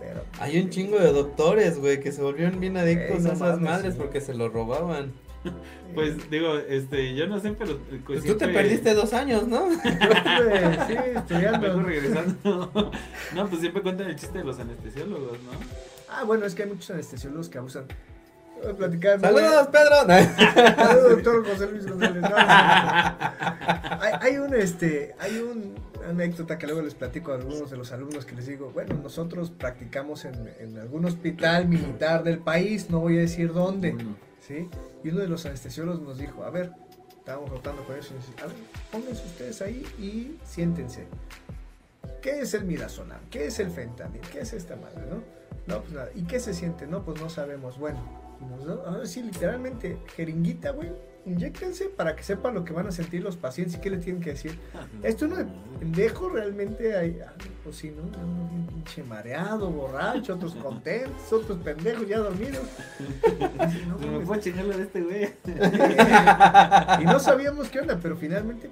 S3: Pero
S2: Hay un chingo de doctores, güey, que se volvieron bien adictos
S3: no
S2: a esas
S3: mames,
S2: madres
S3: sí.
S2: porque se lo robaban.
S1: Pues digo, este, yo no sé, pero eh,
S2: Pues
S1: pues,
S2: tú te perdiste dos años, ¿no?
S3: sí, estudiando.
S1: Vengo regresando. no, pues siempre cuentan el chiste de los anestesiólogos, ¿no?
S3: Ah, bueno, es que hay muchos anestesiólogos que abusan. Platicar.
S2: ¡Saludos, Pedro!
S3: Saludos, doctor José Luis González. No, no, no. Hay, hay un este, hay un anécdota que luego les platico a algunos de los alumnos que les digo, bueno, nosotros practicamos en, en algún hospital militar del país, no voy a decir dónde. ¿sí? Y uno de los anestesiólogos nos dijo, a ver, estábamos rotando con eso, y dice, a ver, pónganse ustedes ahí y siéntense. ¿Qué es el midazolam? ¿Qué es el fentanil? ¿Qué es esta madre, no? No, pues nada. ¿Y qué se siente? No, pues no sabemos. Bueno, y nos ahora sí, literalmente, jeringuita, güey. Inyéctense para que sepan lo que van a sentir los pacientes y qué le tienen que decir. Esto no de pendejo realmente hay. ah, pues sí, ¿no? Bien pinche mareado, borracho, otros contentos, otros pendejos ya dormidos. No,
S1: me la de este güey.
S3: y no sabíamos qué onda, pero finalmente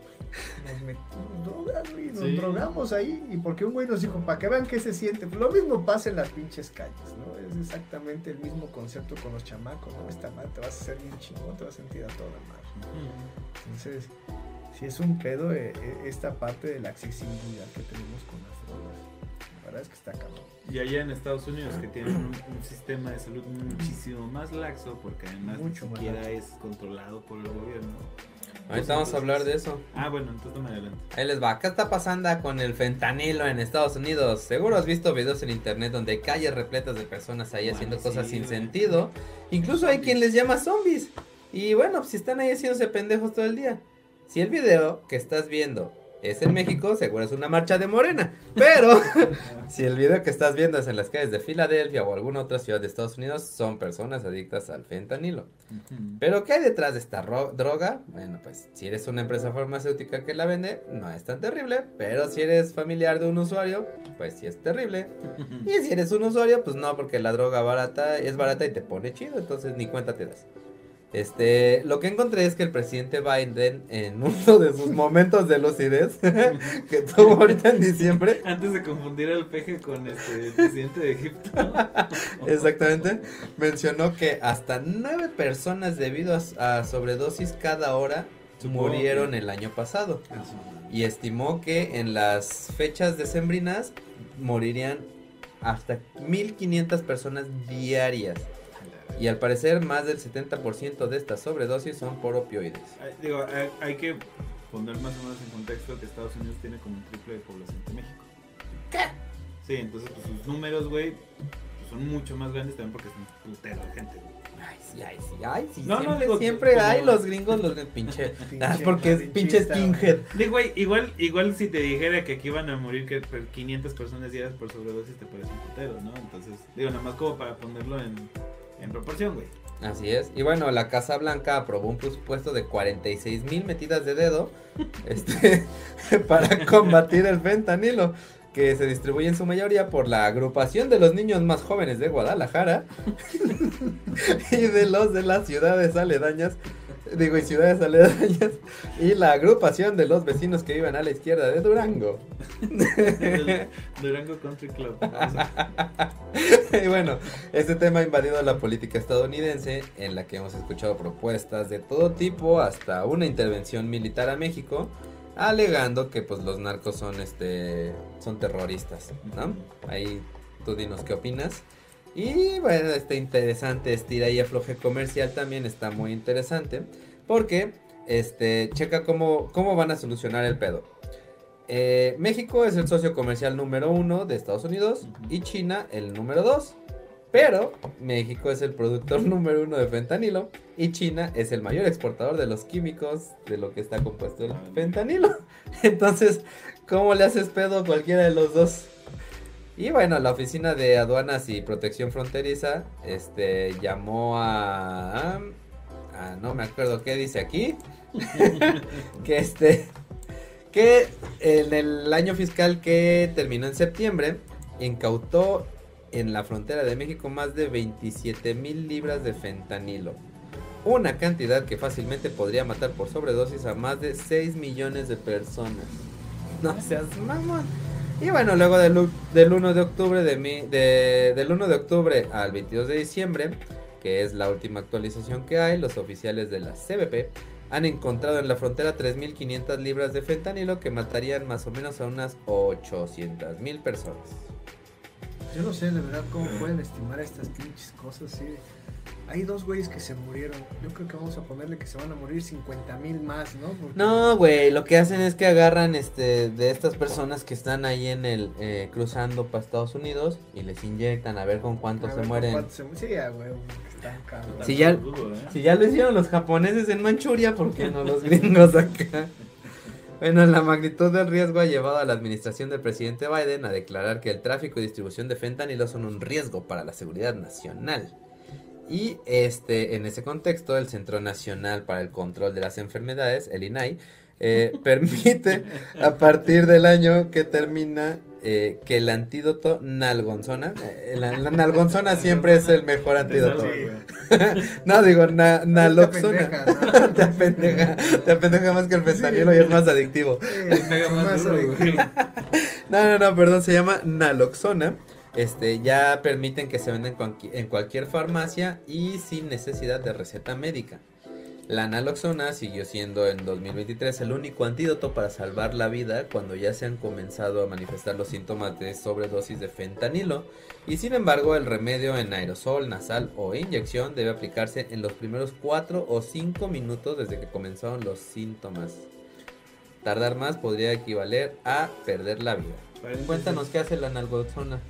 S3: nos metimos drogas, güey, nos
S1: Sí.
S3: drogamos ahí. Y porque un güey nos dijo, para que vean qué se siente. Lo mismo pasa en las pinches calles, ¿no? Es exactamente el mismo concepto con los chamacos, ¿no? Esta madre te vas a hacer bien chingón, te vas a sentir a toda madre. Entonces, si es un pedo eh, eh, esta parte de la accesibilidad que tenemos con las drogas. La verdad es que está cabrón.
S1: Y allá en Estados Unidos que tienen un, un sistema de salud muchísimo más laxo porque además
S3: Mucho
S1: ni siquiera es controlado por el gobierno.
S2: Ahorita vamos a hablar de eso.
S1: Ah, bueno, entonces me adelante.
S2: Ahí les va. ¿Qué está pasando con el fentanilo en Estados Unidos? Seguro has visto videos en internet donde hay calles repletas de personas ahí
S1: Bueno,
S2: haciendo
S1: sí,
S2: cosas sin
S1: güey.
S2: sentido. Incluso hay quien les llama zombies. Y bueno, pues si están ahí haciéndose pendejos todo el día. Si el video que estás viendo es en México, seguro es una marcha de morena. Pero si el video que estás viendo es en las calles de Filadelfia o alguna otra ciudad de Estados Unidos, son personas adictas al fentanilo. Pero ¿qué hay detrás de esta ro- droga? Bueno, pues si eres una empresa farmacéutica que la vende, no es tan terrible. Pero si eres familiar de un usuario, pues sí es terrible. Y si eres un usuario, pues no, porque la droga barata es barata y te pone chido, entonces ni cuenta te das. Este, lo que encontré es que el presidente Biden, en uno de sus momentos de lucidez que tuvo ahorita en diciembre,
S1: Antes de confundir al peje con este el presidente de Egipto.
S2: Exactamente. Mencionó que hasta nueve personas debido a, a sobredosis cada hora
S1: Supongo
S2: murieron
S1: que-
S2: el año pasado. Y estimó que en las fechas decembrinas morirían hasta 1500 personas diarias. Y al parecer más del 70% de estas sobredosis son por opioides.
S1: Digo, hay, hay que poner más o menos en contexto que Estados Unidos tiene como un triple de población que México. ¿Qué? Sí, entonces pues, sus números, güey, pues, son mucho más grandes también porque es un putero de gente. güey.
S2: Ay, sí, ay, sí, ay, sí.
S1: No, no,
S2: siempre,
S1: digo,
S2: siempre
S1: como-
S2: hay los gringos, los pinche.
S3: Pinche
S2: Ah, porque es pinche skinhead.
S1: Digo, güey, igual, igual si te dijera que aquí van a morir que per- 500 personas diarias por sobredosis te parece un putero, ¿no? Entonces, digo, nada más como para ponerlo en, en proporción, güey.
S2: Así es. Y bueno, la Casa Blanca aprobó un presupuesto de 46 mil metidas de dedo este, para combatir el fentanilo, que se distribuye en su mayoría por la agrupación de los niños más jóvenes de Guadalajara y de los de las ciudades aledañas. Digo, y ciudades aledañas. Y la agrupación de los vecinos que viven a la izquierda de Durango.
S1: El Durango Country Club.
S2: y bueno, este tema ha invadido la política estadounidense, en la que hemos escuchado propuestas de todo tipo, hasta una intervención militar a México, alegando que pues los narcos son este son terroristas, ¿no? Ahí tú dinos qué opinas. Y bueno, este interesante estira y afloje comercial también está muy interesante, porque este, checa cómo, cómo van a solucionar el pedo. Eh, México es el socio comercial número uno de Estados Unidos y China el número dos. Pero México es el productor número uno de fentanilo y China es el mayor exportador de los químicos de lo que está compuesto el fentanilo. Entonces, ¿cómo le haces pedo a cualquiera de los dos? Y bueno, la Oficina de Aduanas y Protección Fronteriza este, llamó a, a- No me acuerdo qué dice aquí. que este. Que en el año fiscal que terminó en septiembre, incautó en la frontera de México más de 27 mil libras de fentanilo. Una cantidad que fácilmente podría matar por sobredosis a más de 6 millones de personas. No seas mamón. Y bueno, luego del, del 1 de octubre de mi, de- del 1 de octubre al 22 de diciembre, que es la última actualización que hay, los oficiales de la CBP han encontrado en la frontera 3.500 libras de fentanilo que matarían más o menos a unas 800.000 personas.
S3: Yo no sé de verdad cómo pueden estimar estas pinches cosas. Sí. Hay dos güeyes que se murieron. Yo creo que vamos a ponerle que se van a morir 50 mil más, ¿no? Porque-
S2: No, güey, lo que hacen es que agarran este de estas personas que están ahí en el eh, cruzando para Estados Unidos y les inyectan a ver con
S3: A
S2: cuántos
S3: ver
S2: se mueren.
S3: cuántos se Sí, cabrón.
S2: Sí, ya-
S1: Dudo, ¿eh?
S2: Si ya lo hicieron los japoneses en Manchuria, ¿por qué no los gringos acá? Bueno, la magnitud del riesgo ha llevado a la administración del presidente Biden a declarar que el tráfico y distribución de fentanilo son un riesgo para la seguridad nacional. Y este, en ese contexto, el Centro Nacional para el Control de las Enfermedades, el INAI, eh, permite a partir del año que termina eh, que el antídoto nalgonzona, eh, la, la nalgonzona siempre es el mejor antídoto. No, digo, na-
S3: Te
S2: naloxona.
S3: apendeja, ¿no?
S2: Te apendeja, te apendeja más que el fentanilo y es más adictivo. No, no, no, perdón, se llama naloxona. Este, ya permiten que se venda en, cualqui- en cualquier farmacia y sin necesidad de receta médica. La naloxona siguió siendo en 2023 el único antídoto para salvar la vida cuando ya se han comenzado a manifestar los síntomas de sobredosis de fentanilo y sin embargo el remedio en aerosol, nasal o inyección debe aplicarse en los primeros 4 o 5 minutos desde que comenzaron los síntomas. Tardar más podría equivaler a perder la vida. Cuéntanos qué hace la nalgoxona.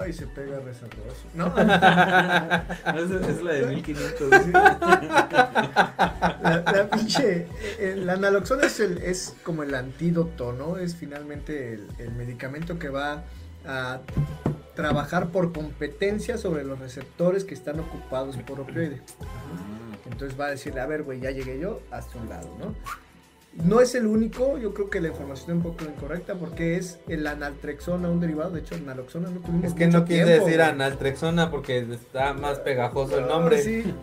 S3: Ay, se pega resabroso. No,
S1: esa es la de 1500.
S3: la, la pinche. eh, la naloxona es, el, es como el antídoto, ¿no? Es finalmente el, el medicamento que va a trabajar por competencia sobre los receptores que están ocupados por opioide. Entonces va a decirle, a ver, güey, ya llegué yo, hasta un lado, ¿no? No es el único, yo creo que la información es un poco incorrecta porque es el analtrexona, un derivado, de hecho, naloxona no tuvimos
S2: Es que
S3: mucho
S2: no quise
S3: tiempo,
S2: decir
S3: güey.
S2: analtrexona porque está más pegajoso el
S3: No,
S2: nombre.
S3: sí,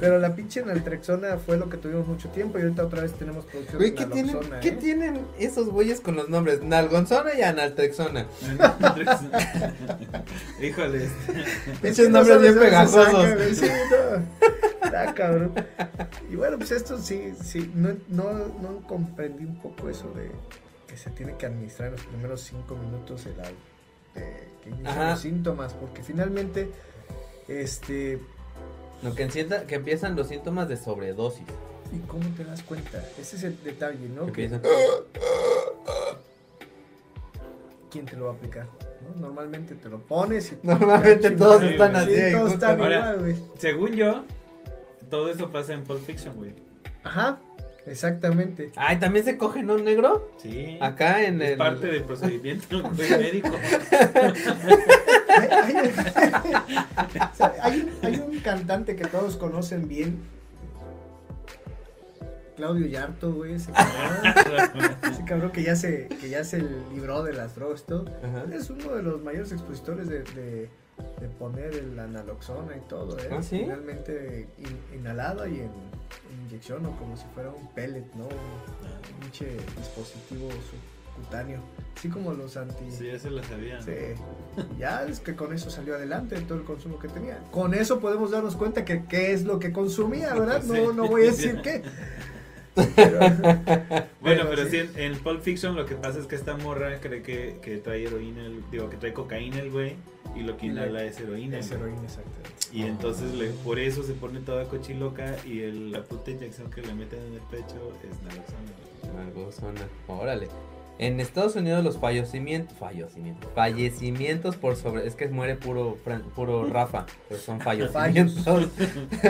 S3: pero la pinche naltrexona fue lo que tuvimos mucho tiempo y ahorita otra vez tenemos producción
S2: Güey,
S3: de
S2: ¿qué tienen,
S3: naloxona,
S2: ¿qué
S3: ¿eh?
S2: tienen esos güeyes con los nombres? Nalgonzona y analtrexona.
S1: Híjole.
S2: Pinches
S3: no
S2: nombres bien
S3: sabes dónde se
S2: pegajosos.
S3: saca, güey, sí, no. Está cabrón. Y bueno, pues esto sí, sí, no, no, no comprendí un poco eso de que se tiene que administrar en los primeros cinco minutos el al- de que inician los síntomas, porque finalmente, este,
S2: Lo que, encienda, que empiezan los síntomas de sobredosis.
S3: ¿y cómo te das cuenta? Ese es el detalle, ¿no?
S2: Que empiezan-
S3: ¿Quién te lo va a aplicar? ¿no? Normalmente te lo pones y
S2: Normalmente todos están así,
S3: Sí,
S2: ahí,
S3: todos
S2: justo,
S3: están
S2: ¿no?
S3: igual, güey.
S1: Según yo, todo eso pasa en Pulp Fiction, güey.
S3: Ajá, exactamente.
S2: Ay, ¿también se cogen un negro?
S1: Sí.
S2: Acá en
S1: Es
S2: el...
S1: parte del procedimiento médico.
S3: Hay, un, hay un cantante que todos conocen bien. Claudio Yarto, güey, ese cabrón, ese cabrón que ya se, que ya se libró de las drogas y todo.
S2: Ajá.
S3: Es uno de los mayores expositores de, de- de poner el analoxona y todo, ¿eh?
S2: ¿Ah, sí?
S3: Finalmente in- inhalado y en, en inyección o como si fuera un pellet, ¿no? Un pinche dispositivo subcutáneo. Así como los anti...
S1: Sí, eso lo sabía. ¿no?
S3: Sí. Ya es que con eso salió adelante todo el consumo que tenía. Con eso podemos darnos cuenta que qué es lo que consumía, ¿verdad? No,
S1: Sí.
S3: no voy a decir qué. Pero-
S1: Bueno, pero sí, en, en Pulp Fiction lo que pasa es que esta morra cree que, que trae heroína, el- digo, que trae cocaína el güey. Y lo que inhala es heroína.
S3: Es heroína, exactamente.
S1: Y entonces le- por eso se pone toda cochiloca y el- la puta inyección que le meten en el pecho es naloxona.
S2: suena. Órale. En Estados Unidos los fallecimientos, fallecimientos, fallecimientos por sobre, es que muere puro, Fran- puro Rafa, pero son fallecimientos.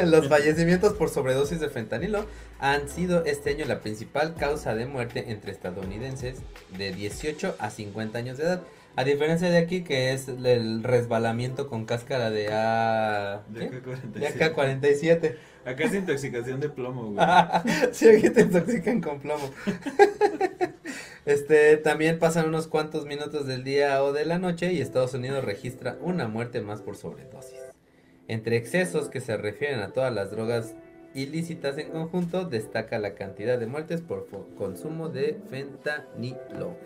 S2: los fallecimientos por sobredosis de fentanilo han sido este año la principal causa de muerte entre estadounidenses de 18 a 50 años de edad. A diferencia de aquí que es el resbalamiento con cáscara de A...
S1: De
S2: ¿qué?
S1: AK-47.
S2: De AK-47.
S1: Acá es intoxicación de plomo, güey.
S2: sí, aquí te intoxican con plomo. Este, también pasan unos cuantos minutos del día o de la noche y Estados Unidos registra una muerte más por sobredosis. Entre excesos que se refieren a todas las drogas ilícitas en conjunto, destaca la cantidad de muertes por consumo de fentanilo.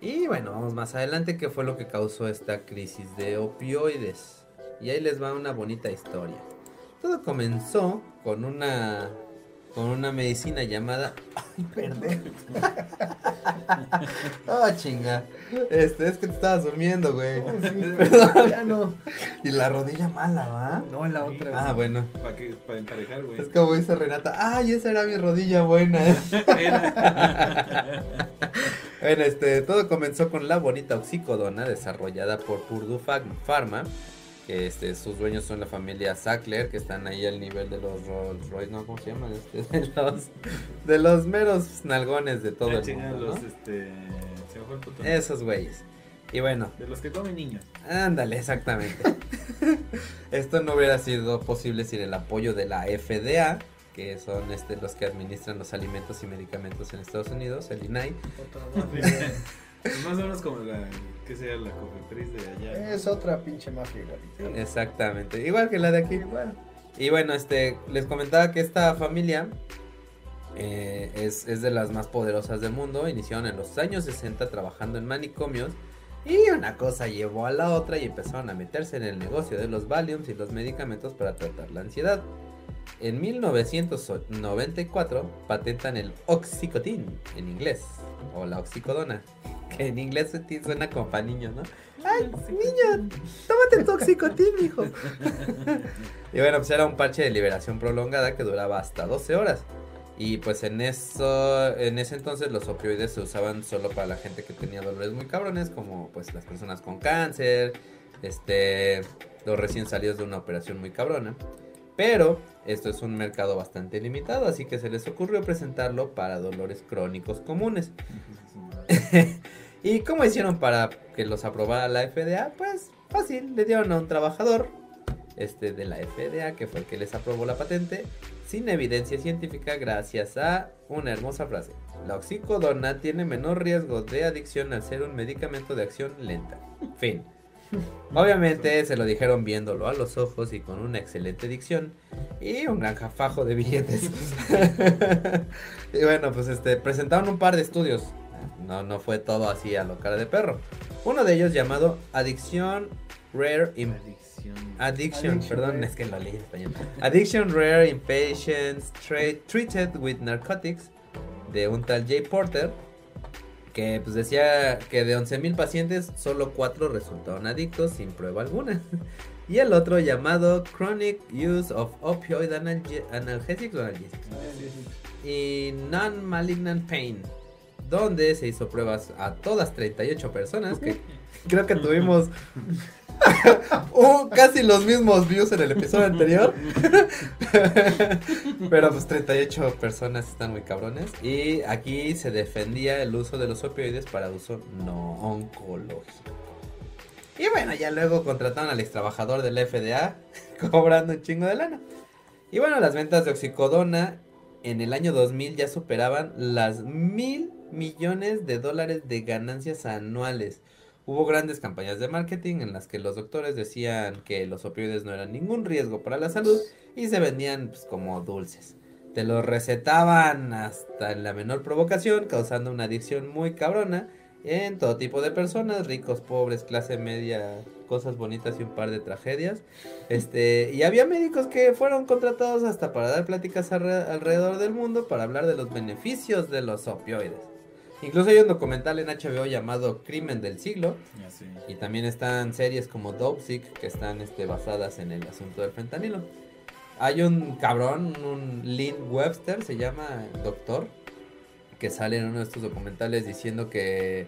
S2: Y bueno, vamos más adelante, ¿qué fue lo que causó esta crisis de opioides? Y ahí les va una bonita historia. Todo comenzó con una con una medicina llamada ay, perdón. Ah, chinga. Este, es que te estabas durmiendo, güey. Perdón.
S3: Ya no.
S2: Y la rodilla mala, ¿va?
S3: No, en la otra.
S2: Ah, bueno.
S1: Para que para emparejar, güey.
S2: Es como dice Renata, ay, esa era mi rodilla buena. Bueno, este, todo comenzó con la bonita oxicodona desarrollada por Purdue Pha- Pharma, que este, sus dueños son la familia Sackler, que están ahí al nivel de los Rolls Royce, ¿no? ¿Cómo se llaman? Este, de, los, de los meros nalgones de todo el mundo,
S1: los
S2: ¿no?
S1: este se el puto.
S2: Esos güeyes. Y bueno,
S1: De los que comen niños.
S2: Ándale, exactamente. Esto no hubiera sido posible sin el apoyo de la FDA, que son este, los que administran los alimentos y medicamentos en Estados Unidos, el INAI.
S1: Más o menos como la que sea la cofepris de allá.
S3: Es otra pinche mafia igualita.
S2: Exactamente, igual que la de aquí.
S3: Igual.
S2: Y bueno, este, les comentaba que esta familia eh, es, es de las más poderosas del mundo. Iniciaron en los años 60 trabajando en manicomios. Y una cosa llevó a la otra y empezaron a meterse en el negocio de los Valiums y los medicamentos para tratar la ansiedad. En 1994 patentan el Oxycontin en inglés, o la oxicodona, que en inglés suena como para niños, ¿no? ¡Ay, niño! ¡Tómate tu Oxycontin, hijo! y bueno, pues era un parche de liberación prolongada que duraba hasta 12 horas. Y pues en eso, en ese entonces los opioides se usaban solo para la gente que tenía dolores muy cabrones, como pues las personas con cáncer, este, los recién salidos de una operación muy cabrona. Pero esto es un mercado bastante limitado, así que se les ocurrió presentarlo para dolores crónicos comunes. ¿Y cómo hicieron para que los aprobara la FDA? Pues fácil, le dieron a un trabajador este, de la FDA, que fue el que les aprobó la patente, sin evidencia científica gracias a una hermosa frase. La oxicodona tiene menor riesgo de adicción al ser un medicamento de acción lenta. Fin. Obviamente se lo dijeron viéndolo a los ojos y con una excelente dicción y un gran fajo de billetes. y bueno, pues este presentaron un par de estudios. No, no fue todo así a lo cara de perro. Uno de ellos llamado Adicción Rare. Addiction,
S3: Addiction
S2: perdón,
S3: Rare.
S2: es que lo leí en español. Addiction Rare in Patients Treated with Narcotics de un tal Jay Porter que pues decía que de 11.000 pacientes solo 4 resultaron adictos sin prueba alguna. Y el otro llamado Chronic Use of Opioid Analge- Analgesics Analgesics y Non-Malignant Pain, donde se hizo pruebas a todas 38 personas, que creo que tuvimos uh, casi los mismos views en el episodio anterior. Pero pues 38 personas están muy cabrones. Y aquí se defendía el uso de los opioides para uso no oncológico. Y bueno, ya luego contrataron al ex trabajador del FDA cobrando un chingo de lana. Y bueno, las ventas de oxicodona en el año 2000 ya superaban las mil millones de dólares de ganancias anuales. Hubo grandes campañas de marketing en las que los doctores decían que los opioides no eran ningún riesgo para la salud y se vendían pues, como dulces. Te los recetaban hasta en la menor provocación, causando una adicción muy cabrona en todo tipo de personas, ricos, pobres, clase media, cosas bonitas y un par de tragedias. Este, y había médicos que fueron contratados hasta para dar pláticas alre- alrededor del mundo para hablar de los beneficios de los opioides. Incluso hay un documental en HBO llamado Crimen del Siglo.
S1: Sé.
S2: Y también están series como Dopesick que están este, basadas en el asunto del fentanilo. Hay un cabrón, un Lynn Webster, se llama doctor, que sale en uno de estos documentales diciendo que,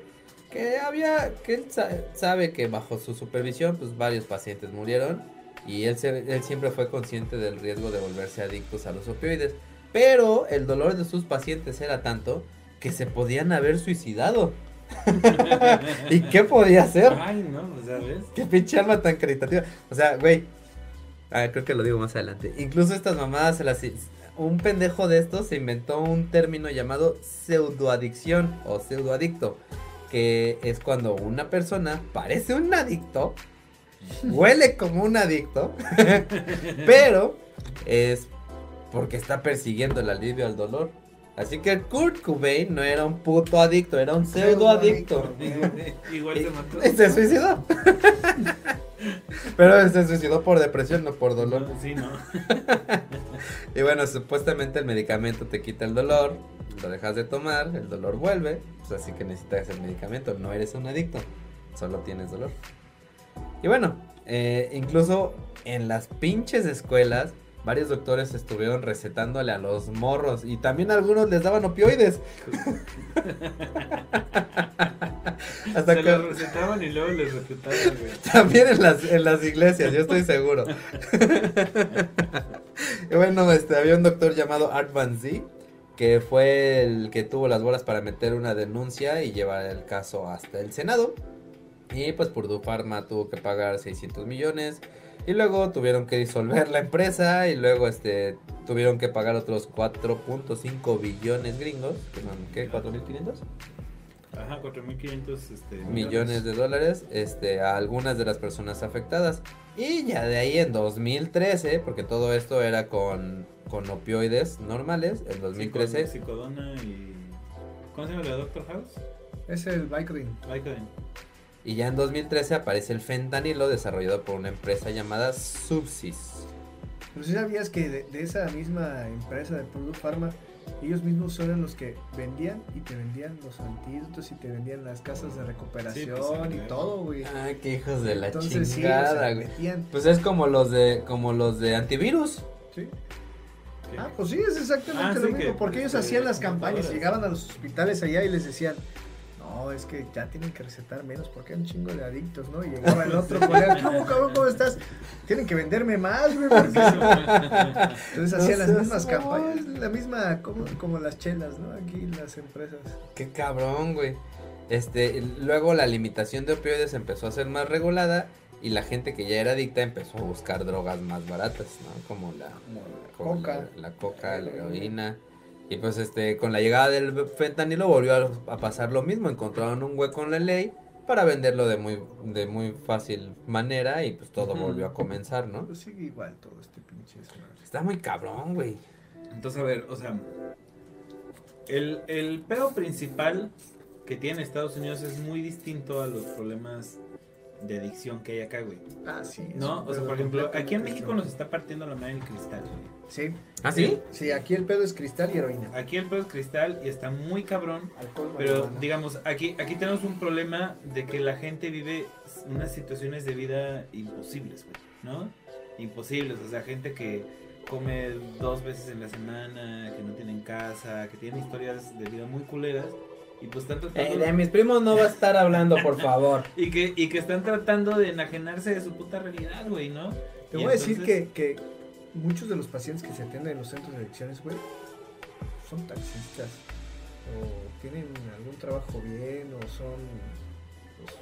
S2: que había, que él sa- sabe que bajo su supervisión, pues varios pacientes murieron y él, se- él siempre fue consciente del riesgo de volverse adictos a los opioides. Pero el dolor de sus pacientes era tanto que se podían haber suicidado. ¿Y qué podía hacer?
S1: Ay, no, o sea, ¿ves?
S2: Qué pinche alma tan caritativa. O sea, güey. Ah, creo que lo digo más adelante. Incluso estas mamadas se las. Un pendejo de estos se inventó un término llamado pseudoadicción o pseudoadicto. Que es cuando una persona parece un adicto, huele como un adicto, pero es porque está persiguiendo el alivio al dolor. Así que Kurt Cobain no era un puto adicto, era un pseudoadicto.
S1: Igual se mató.
S2: Y se suicidó. Pero se suicidó por depresión, no por dolor.
S1: No, sí, no.
S2: Y bueno, supuestamente el medicamento te quita el dolor, lo dejas de tomar, el dolor vuelve, pues así que necesitas el medicamento, no eres un adicto, solo tienes dolor. Y bueno, eh, incluso en las pinches escuelas, varios doctores estuvieron recetándole a los morros y también algunos les daban opioides. Hasta
S1: Se
S2: que...
S1: recetaban y luego les recetaban, güey.
S2: También en las, en las iglesias, yo estoy seguro. y bueno, este, había un doctor llamado Art Van Zee, que fue el que tuvo las bolas para meter una denuncia y llevar el caso hasta el Senado. Y pues Purdue Pharma tuvo que pagar 600 millones. Y luego tuvieron que disolver la empresa y luego este tuvieron que pagar otros 4.5 billones gringos, que son, ¿qué? ¿4.500?
S1: Ajá, 4.500 este,
S2: millones de dólares este, a algunas de las personas afectadas. Y ya de ahí en 2013, porque todo esto era con, con opioides normales, en 2013,
S1: Psico- Psicodona y. ¿Cómo se llama la Doctor House?
S3: Es el Vicodin.
S1: Vicodin.
S2: Y ya en 2013 aparece el fentanilo desarrollado por una empresa llamada Subsys.
S3: Pero si sabías que de, de esa misma empresa de Purdue Pharma, ellos mismos eran los que vendían y te vendían los antídotos y te vendían las casas de recuperación
S1: Sí, pues,
S3: y
S1: sí,
S3: todo, güey.
S2: Ah, qué hijos de la
S3: Entonces sí,
S2: chingada, güey.
S3: metían,
S2: Pues es como los de como los de antivirus.
S3: ¿sí?
S1: ¿Qué?
S3: Ah, pues sí, es exactamente
S1: Ah,
S3: lo
S1: sí,
S3: mismo,
S1: que,
S3: porque ellos
S1: este,
S3: hacían las campañas, llegaban a los hospitales allá y les decían, no, es que ya tienen que recetar menos porque hay un chingo de adictos, ¿no? Y llegaba el otro colega, ¿cómo, cabrón, cómo estás? Tienen que venderme más, güey, porque... Entonces hacían las mismas campañas, la misma, como, como las chelas, ¿no? Aquí las empresas.
S2: Qué cabrón, güey. Este, luego la limitación de opioides empezó a ser más regulada y la gente que ya era adicta empezó a buscar drogas más baratas, ¿no? Como la, como
S3: Coca.
S2: la, la coca, la heroína. Y pues este, con la llegada del fentanilo volvió a, a pasar lo mismo. Encontraron un hueco en la ley para venderlo de muy, de muy fácil manera y pues todo volvió a comenzar, ¿no?
S3: Pues sigue igual todo este pinche.
S2: Está muy cabrón, güey.
S1: Entonces, a ver, o sea, el, el pedo principal que tiene Estados Unidos es muy distinto a los problemas de adicción que hay acá, güey.
S3: Ah, sí. es
S1: No, o sea, por ejemplo, aquí en México nos está partiendo la madre el cristal, güey.
S3: Sí.
S2: ¿Ah, sí?
S3: Sí, aquí el pedo es cristal y heroína.
S1: Aquí el pedo es cristal y está muy cabrón.
S3: Alcohol,
S1: Pero
S3: marihuana.
S1: digamos, aquí, aquí tenemos un problema de que la gente vive unas situaciones de vida imposibles, güey, ¿no? Imposibles, o sea, gente que come dos veces en la semana, que no tienen casa, que tienen historias de vida muy culeras y pues están tratando...
S2: Eh, mis primos no va a estar hablando, por favor.
S1: y, que, y que están tratando de enajenarse de su puta realidad, güey, ¿no?
S3: Te
S1: Y
S3: voy a decir que, que muchos de los pacientes que se atienden en los centros de adicciones, güey, son taxistas. O tienen algún trabajo bien, o son pues,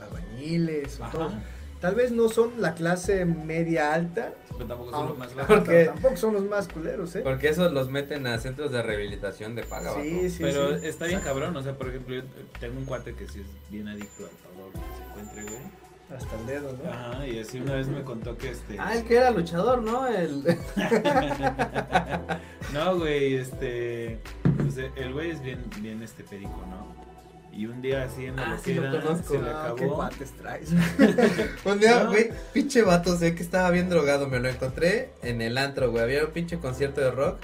S3: albañiles, o
S1: Ajá,
S3: todo. Tal vez no son la clase media alta,
S1: pero tampoco son los más bajos.
S2: Porque-
S3: tampoco son los más culeros, ¿eh?
S2: Porque esos los meten a centros de rehabilitación de paga.
S3: Sí, sí,
S1: Pero
S3: sí.
S1: está bien cabrón, o sea, por ejemplo, yo tengo un cuate que sí es bien adicto a todo lo que se encuentre, güey.
S3: Hasta el dedo, ¿no?
S1: Ajá, y así una vez me contó que este...
S2: Ah, el que era luchador, ¿no? El...
S1: no, güey, este... Pues el güey es bien, bien este perico, ¿no? Y un día así en la
S2: Ah, sí lo conozco.
S1: se le
S3: Ah, qué
S1: acabó.
S3: traes.
S2: Un día,
S1: No.
S2: güey, pinche vato, sé que estaba bien drogado. Me lo encontré en el antro, güey. Había un pinche concierto de rock.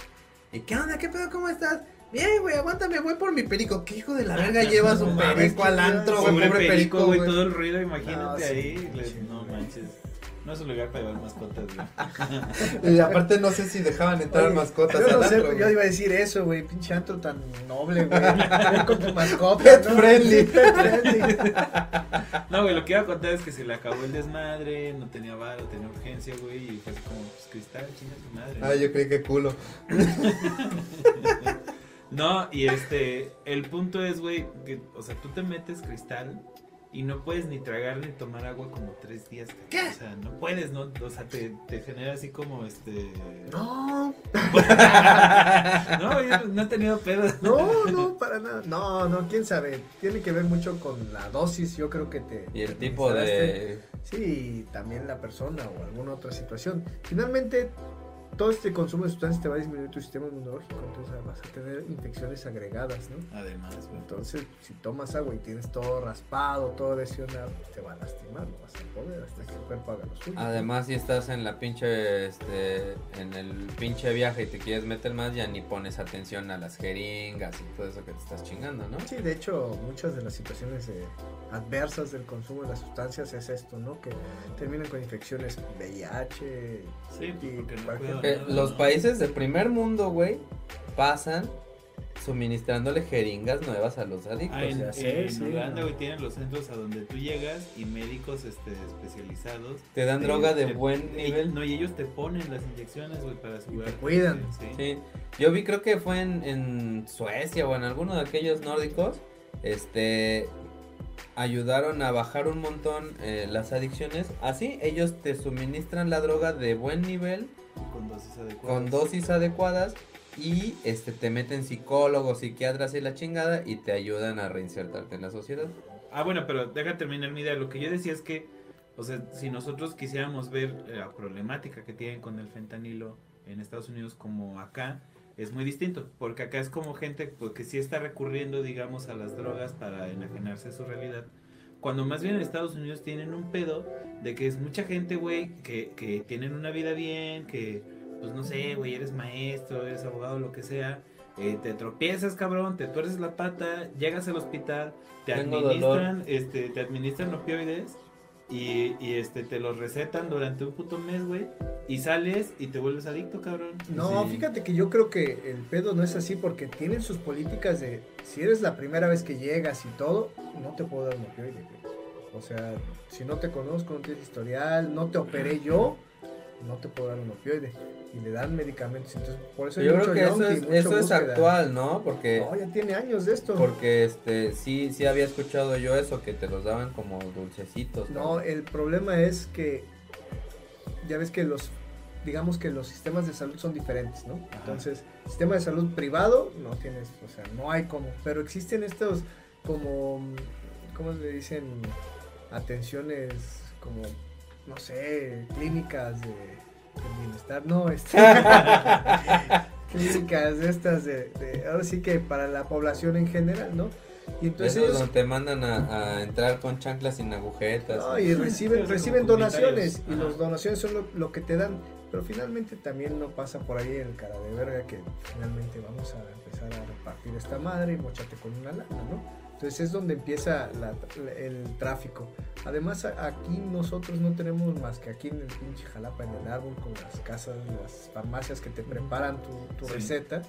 S2: ¿Y qué onda? ¿Qué pedo? ¿Cómo estás? Bien, güey, aguántame, voy por mi perico. ¿Qué hijo de la verga lleva su perico al antro, güey?
S1: Pobre perico, güey, todo el ruido, imagínate
S3: No, sí,
S1: ahí. le- no manches. No es un lugar para llevar mascotas, güey.
S2: Y aparte no sé si dejaban entrar
S3: Oye,
S2: mascotas
S3: Yo no sé,
S2: antro,
S3: yo iba a decir eso, güey. Pinche antro tan noble, güey. Ven con tu mascota.
S2: Pet
S3: ¿no?
S2: friendly.
S3: Pet friendly.
S1: No, güey, lo que iba a contar es que se le acabó el desmadre, no tenía varo, tenía urgencia, güey, y fue así como, pues cristal, chinga tu madre. ¿no?
S2: Ah, yo creí que culo.
S1: No, y este, el punto es, güey, que, o sea, tú te metes cristal y no puedes ni tragar ni tomar agua como tres días.
S2: ¿Qué?
S1: O sea, no puedes, ¿no? O sea, te, te genera así como, este...
S3: No,
S1: No, yo no he tenido pedo.
S3: no, no, para nada. No, no, quién sabe. Tiene que ver mucho con la dosis, yo creo que te.
S2: Y el tipo de...
S3: Sí, y también la persona o alguna otra situación. Finalmente, todo este consumo de sustancias te va a disminuir tu sistema inmunológico, entonces vas a tener infecciones agregadas, ¿no?
S1: Además.
S3: Entonces, si tomas agua y tienes todo raspado, todo lesionado, te va a lastimar, no vas a poder hasta que el cuerpo haga lo suyo.
S2: Además, si estás en la pinche, este, en el pinche viaje y te quieres meter más, ya ni pones atención a las jeringas y todo eso que te estás chingando, ¿no?
S3: Sí, de hecho, muchas de las situaciones eh, adversas del consumo de las sustancias es esto, ¿no? Que terminan con infecciones VIH.
S1: Sí, pues,
S3: y
S1: porque no
S3: cualquier-
S2: Eh, los países de primer mundo, güey, pasan suministrándole jeringas nuevas a los adictos.
S1: Ah, en,
S3: ya sé,
S1: en
S3: sí,
S1: Uganda,
S3: no.
S1: güey, tienen los centros a donde tú llegas y médicos este, especializados.
S2: Te dan
S1: te-
S2: droga de
S1: te-
S2: buen nivel.
S1: No, y ellos te ponen las inyecciones, güey, para asegurar.
S3: cuidan.
S1: Sí.
S2: Sí, yo vi, creo que fue en, en Suecia o en alguno de aquellos nórdicos, este, ayudaron a bajar un montón eh, las adicciones. Así, ellos te suministran la droga de buen nivel,
S1: Con dosis adecuadas.
S2: con dosis adecuadas, y este, te meten psicólogos, psiquiatras y la chingada, y te ayudan a reinsertarte en la sociedad.
S1: Ah, bueno, pero deja terminar mi idea. Lo que yo decía es que, o sea, si nosotros quisiéramos ver eh, la problemática que tienen con el fentanilo en Estados Unidos como acá, es muy distinto. Porque acá es como gente pues, que sí está recurriendo, digamos, a las drogas para enajenarse de su realidad. Cuando más bien en Estados Unidos tienen un pedo de que es mucha gente, güey, que, que tienen una vida bien, que, pues no sé, güey, eres maestro, eres abogado, lo que sea. eh, te tropiezas, cabrón, te tuerces la pata, llegas al hospital, te
S2: Tengo
S1: administran, este, te administran opioides y, y este te los recetan durante un puto mes, güey, y sales y te vuelves adicto, cabrón.
S3: No,
S1: Sí.
S3: fíjate que yo creo que el pedo no es así porque tienen sus políticas de si eres la primera vez que llegas y todo, no te puedo dar un opioide. O sea, si no te conozco, no tienes historial, no te operé yo, no te puedo dar un opioide. Y le dan medicamentos. Entonces, por eso
S2: Yo creo que eso es, eso es actual, ¿no? Porque...
S3: No, ya tiene años de esto.
S2: Porque este sí sí había escuchado yo eso que te los daban como dulcecitos.
S3: No, el problema es que ya ves que los digamos que los sistemas de salud son diferentes, ¿no?
S1: Ajá.
S3: Entonces, sistema de salud privado no tienes, o sea, no hay como, pero existen estos como ¿cómo le dicen? atenciones como no sé, clínicas de, de bienestar, no, este clínicas de estas de, de- ahora sí que para la población en general, ¿no? Y entonces ellos-
S2: donde te mandan a, a entrar con chanclas sin agujetas.
S3: no, y reciben, reciben donaciones y
S1: Ajá.
S3: las donaciones son lo, lo que te dan, pero finalmente también no pasa por ahí el cara de verga que finalmente vamos a empezar a repartir esta madre y mochate con una lana, ¿no? Entonces es donde empieza la- el tráfico. Además aquí nosotros no tenemos más que aquí en el pinche Jalapa, en el árbol, con las casas, las farmacias que te preparan tu, tu
S1: Sí.
S3: receta.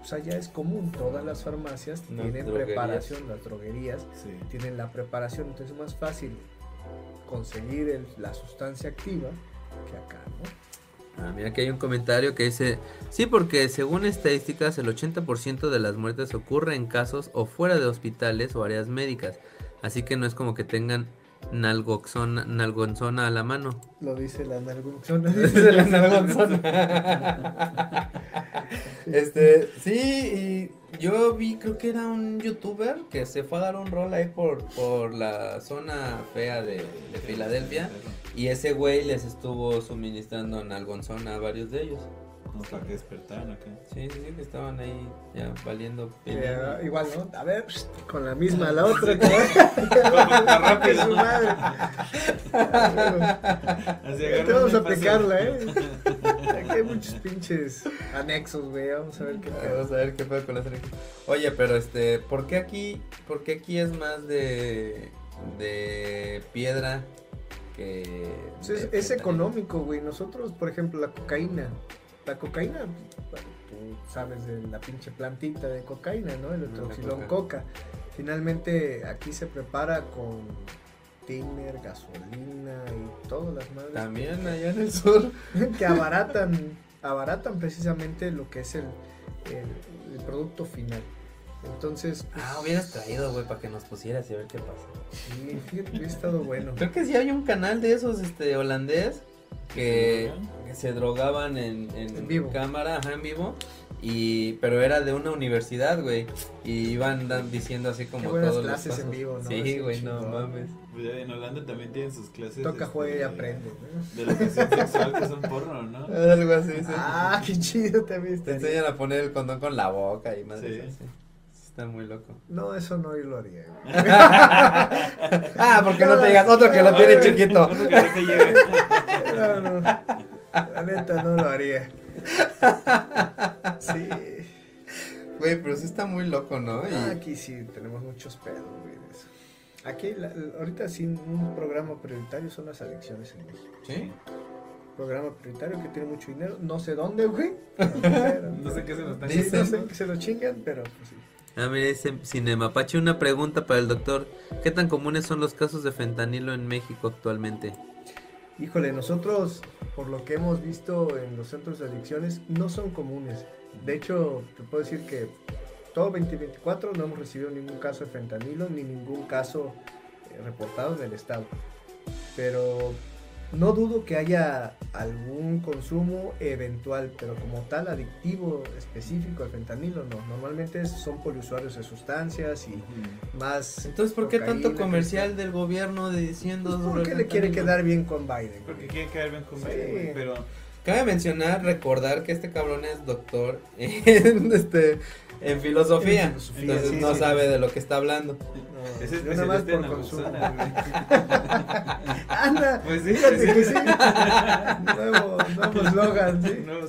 S3: O sea, ya es común, todas las farmacias
S2: Las
S3: tienen
S2: droguerías.
S3: preparación, las droguerías
S1: Sí.
S3: tienen la preparación, entonces es más fácil conseguir el- la sustancia activa que acá, ¿no?
S2: Ah, mira que hay un comentario que dice, sí, porque según estadísticas el 80% de las muertes ocurre en casos o fuera de hospitales o áreas médicas, así que no es como que tengan nalgoxona, nalgonzona a la mano.
S3: Lo dice la nalgonzona.
S2: Dice la nalgonzona. este, sí, y yo vi, creo que era un youtuber que se fue a dar un rol ahí por, por la zona fea de, de Filadelfia. Y ese güey les estuvo suministrando nalgonzona a varios de ellos.
S1: Como para que despertaran acá.
S2: Sí, sí, sí, que estaban ahí ya valiendo
S3: Eh, igual, ¿no? A ver, con la misma, la otra. ¿no?
S1: rápido,
S3: Su madre.
S1: Así
S3: Te vamos a aplicarla, ¿eh? Aquí hay muchos pinches anexos, güey. Vamos a ver qué pedo.
S2: Vamos a ver qué fue con la selección. Oye, pero este, ¿por qué aquí, por qué aquí es más de, de piedra que de
S3: es, es económico, güey. Nosotros, por ejemplo, la cocaína. La cocaína, tú sabes de la pinche plantita de cocaína, ¿no? El etroxilón
S2: coca.
S3: Finalmente, aquí se prepara con tiner, gasolina y todas las madres.
S2: También allá en el sur.
S3: que abaratan, abaratan precisamente lo que es el, el- el producto final. Entonces, pues,
S2: Ah, hubieras traído, güey, para que nos pusieras y a ver qué pasa.
S3: sí, fíjate, hubiera estado bueno.
S2: Creo que sí hay un canal de esos, este, holandés, que, que se drogaban en, en,
S3: En vivo.
S2: cámara, ajá, en vivo. Y, pero era de una universidad, güey. Y iban dan- diciendo así como
S3: Qué buenas
S2: todos los
S3: clases en
S2: pasos.
S3: vivo, ¿no?
S2: Sí,
S3: Así
S2: güey, no mames.
S1: Pues ya en Holanda también tienen sus clases.
S3: Toca,
S1: este,
S3: juega y
S1: de-
S3: aprende. ¿no?
S1: De educación sexual que son porno, ¿no?
S2: Algo así, sí.
S3: Ah, qué chido también
S2: Te
S3: estaría.
S2: enseñan a poner el condón con la boca y más
S1: Sí.
S2: de eso, sí. Está muy loco.
S3: No, eso no yo lo haría. güey.
S2: ah, porque no te digas otro que lo tiene chiquito.
S1: No.
S3: No. La neta no lo haría. Sí.
S2: Güey, pero sí está muy loco, ¿no? Y-
S3: Ah, Aquí sí tenemos muchos pedos, güey. de eso. Aquí, la- ahorita sí, un programa prioritario son las adicciones en México.
S2: ¿Sí?
S3: Programa prioritario que tiene mucho dinero. No sé dónde, güey.
S1: No sé qué se nos están
S3: Sí, no
S2: Dicen,
S3: sé que se lo chingan, pero pues sí.
S2: Ah, mira, dice Cinemapache, una pregunta para el doctor. ¿Qué tan comunes son los casos de fentanilo en México actualmente?
S3: Híjole, nosotros, por lo que hemos visto en los centros de adicciones, no son comunes. De hecho, te puedo decir que todo 2024 no hemos recibido ningún caso de fentanilo ni ningún caso eh, reportado del Estado. Pero no dudo que haya algún consumo eventual, pero como tal adictivo específico al fentanilo, no. Normalmente son poliusuarios de sustancias y más...
S2: Entonces, ¿por qué tanto comercial del gobierno de diciendo
S3: Pues porque le quiere quedar bien con Biden.
S1: Porque quieren quedar bien con
S3: Sí.
S1: Biden, güey, pero
S2: Cabe mencionar, recordar que este cabrón es doctor en, este, en filosofía.
S3: En filosofía,
S2: entonces
S3: sí,
S2: no
S3: sí.
S2: sabe de lo que está hablando.
S3: No,
S1: es
S3: yo nada más por consumo. Anda,
S1: Pues sí,
S3: fíjate
S1: sí.
S3: que sí. Nuevo, nuevo eslogan, sí. Nuevo.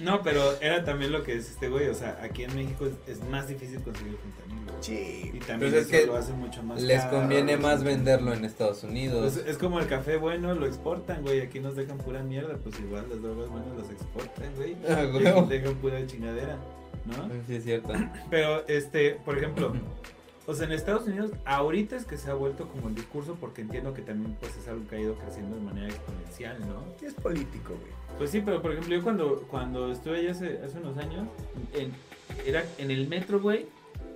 S1: No, pero era también lo que es este güey, o sea, aquí en México es, es más difícil conseguir fentanilo. Y
S3: Sí.
S1: también
S2: Pues es que
S1: lo hace mucho más
S2: Les
S1: caro,
S2: conviene más venderlo en Estados Unidos.
S1: Pues es como el café bueno, lo exportan, güey, aquí nos dejan pura mierda, pues igual las drogas buenas las exportan, güey.
S2: Ah,
S1: dejan pura chingadera, ¿no?
S2: Sí, es cierto.
S1: Pero, este, por ejemplo, o sea, en Estados Unidos, ahorita es que se ha vuelto como el discurso, porque entiendo que también, pues, es algo que ha ido creciendo de manera exponencial, ¿no?
S3: Es político, güey.
S1: Pues sí, pero por ejemplo, yo cuando, cuando estuve allá hace, hace unos años, en, era en el metro, güey,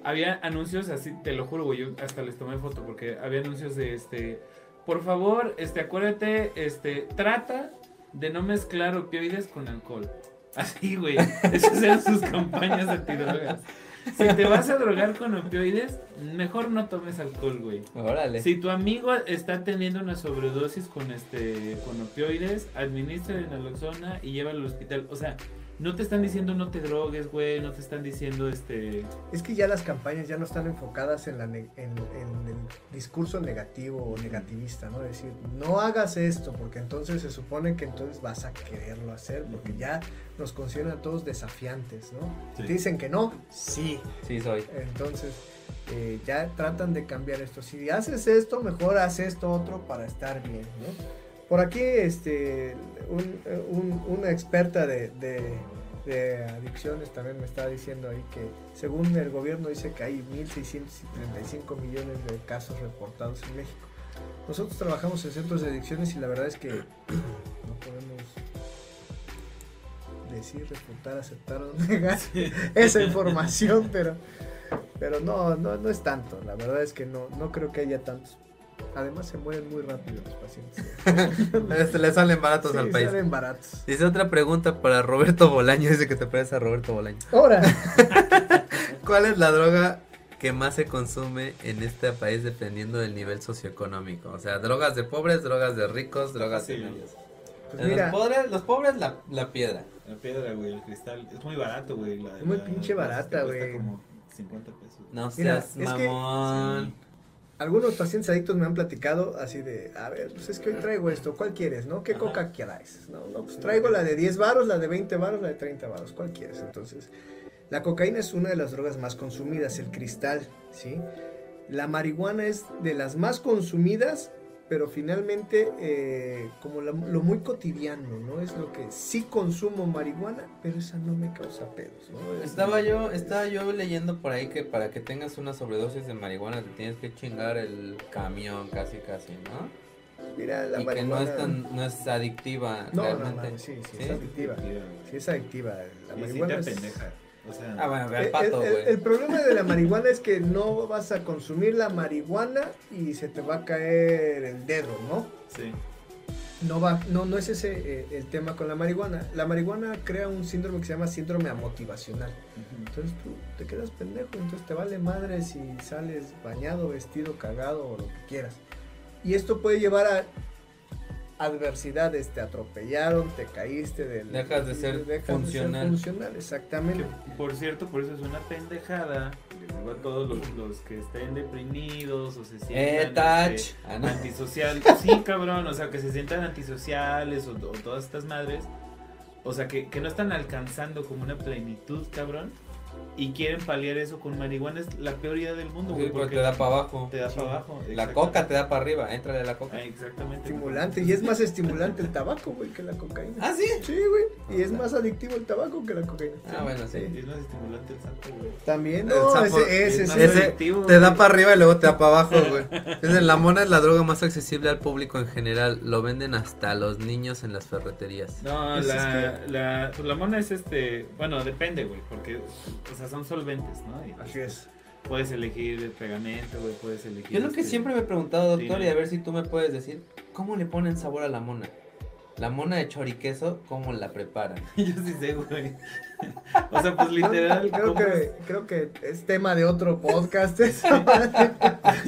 S1: había anuncios así, te lo juro, güey, yo hasta les tomé foto, porque había anuncios de, este, por favor, este, acuérdate, este, trata de no mezclar opioides con alcohol. Así, güey, esas eran sus campañas antidrogas. Si te vas a drogar con opioides, mejor no tomes alcohol, güey.
S2: Órale.
S1: Si tu amigo está teniendo una sobredosis con este con opioides, administra naloxona y llévalo al hospital. O sea, no te están diciendo no te drogues, güey, no te están diciendo este
S3: Es que ya las campañas ya no están enfocadas en, la ne- en, en el discurso negativo o negativista, ¿no? Es decir, no hagas esto, porque entonces se supone que entonces vas a quererlo hacer, porque ya nos consideran a todos desafiantes, ¿no?
S1: Sí.
S3: Te dicen que no, sí.
S2: Sí, soy.
S3: Entonces, eh, ya tratan de cambiar esto. Si haces esto, mejor haz esto otro para estar bien, ¿no? Por aquí, este, un- un- una experta de, de- de adicciones también me está diciendo ahí que según el gobierno dice que hay 1.635 millones de casos reportados en México. Nosotros trabajamos en centros de adicciones y la verdad es que no podemos decir, refutar, aceptar o negar esa información, pero, pero no, no, no es tanto. La verdad es que no, no creo que haya tantos. Además se mueren muy rápido los pacientes.
S2: Se le salen baratos
S3: Sí,
S2: al país.
S3: salen baratos.
S2: Dice otra pregunta para Roberto Bolaño. Dice que te pareces a Roberto Bolaño.
S3: Ahora,
S2: ¿Cuál es la droga que más se consume en este país dependiendo del nivel socioeconómico? O sea, drogas de pobres, drogas de ricos, drogas de medios.
S3: pues
S2: los pobres, los pobres la, la piedra.
S1: la piedra, güey, el cristal. Es muy barato, güey. la-
S3: Es muy
S1: la-
S3: pinche
S1: la-
S3: barata,
S1: cuesta
S3: güey.
S1: como 50 pesos.
S2: No
S3: Mira,
S2: seas
S3: es que-
S2: mamón.
S3: Algunos pacientes adictos me han platicado así de, a ver, pues es que hoy traigo esto, ¿cuál quieres, no? ¿Qué
S1: Ajá.
S3: coca quieres? No, no, pues traigo la de 10 varos, la de 20 varos, la de 30 varos, ¿cuál quieres? Entonces, la cocaína es una de las drogas más consumidas, el cristal, ¿sí? La marihuana es de las más consumidas, pero finalmente eh, como la- lo muy cotidiano, ¿no? Es lo que sí consumo marihuana, pero esa no me causa pedos, ¿no? Es-
S2: Estaba yo, estaba yo leyendo por ahí que para que tengas una sobredosis de marihuana te tienes que chingar el camión casi casi, ¿no?
S3: Mira, la
S2: y que
S3: marihuana...
S2: no es tan, no es adictiva
S3: No, no,
S2: realmente.
S3: no, sí, sí,
S2: ¿Sí?
S3: es adictiva. Sí, es adictiva. La
S1: sí
S3: marihuana
S1: te
S3: es-
S1: pendeja. O sea,
S2: Ah, bueno,
S3: El,
S2: pato,
S3: el- el-
S2: güey.
S3: el problema de la marihuana es que no vas a consumir la marihuana y se te va a caer el dedo, ¿no?
S1: sí.
S3: No, va, no, no es ese eh, el tema con la marihuana. La marihuana crea un síndrome que se llama síndrome amotivacional. Entonces tú te quedas pendejo, entonces te vale madre si sales bañado, vestido, cagado o lo que quieras. Y esto puede llevar a adversidades, te atropellaron, te caíste del...
S2: Dejas de ser funcional.
S3: funcional, exactamente.
S1: Que, por cierto, por eso es una pendejada. Les digo a todos los, los que estén deprimidos o se sientan
S2: Eh, touch. Ah,
S1: antisociales. Sí, cabrón, o sea, que se sientan antisociales o, o todas estas madres. O sea, que, que no están alcanzando como una plenitud, cabrón. Y quieren paliar eso con marihuana. Es la peor idea del mundo,
S2: Sí,
S1: güey.
S2: porque
S1: porque
S2: te da para abajo.
S1: te da
S3: Sí.
S1: para abajo.
S2: La coca te da para arriba, entrale a la coca.
S1: Ah, exactamente.
S3: Estimulante, y es más estimulante el tabaco, güey, que la cocaína.
S2: Ah, sí.
S3: Sí, güey, y es más adictivo el tabaco que la cocaína.
S2: Ah, bueno, sí.
S1: Es más estimulante el sapo, güey.
S3: También,
S2: El
S3: no,
S2: sapo
S3: ese, ese,
S1: es más
S3: ese-
S1: adictivo,
S2: te da para arriba y luego te da para abajo, güey. La mona es la droga más accesible al público en general. Lo venden hasta los niños en las ferreterías.
S1: No,
S3: Pues
S1: la,
S3: es
S1: la, pues la mona es este, bueno, depende, güey, porque, o sea, son solventes, ¿no? Y
S3: Así es.
S1: puedes elegir el pegamento, güey, puedes elegir.
S2: Yo lo que
S1: este,
S2: siempre me he preguntado, doctor,
S1: Sí.
S2: y a ver si tú me puedes decir, ¿cómo le ponen sabor a la mona? La mona de choriqueso, ¿cómo la preparan?
S1: Yo sí sé, güey. o sea, pues literal,
S3: Creo
S1: ¿cómo
S3: que, creo que es tema de otro podcast. eso.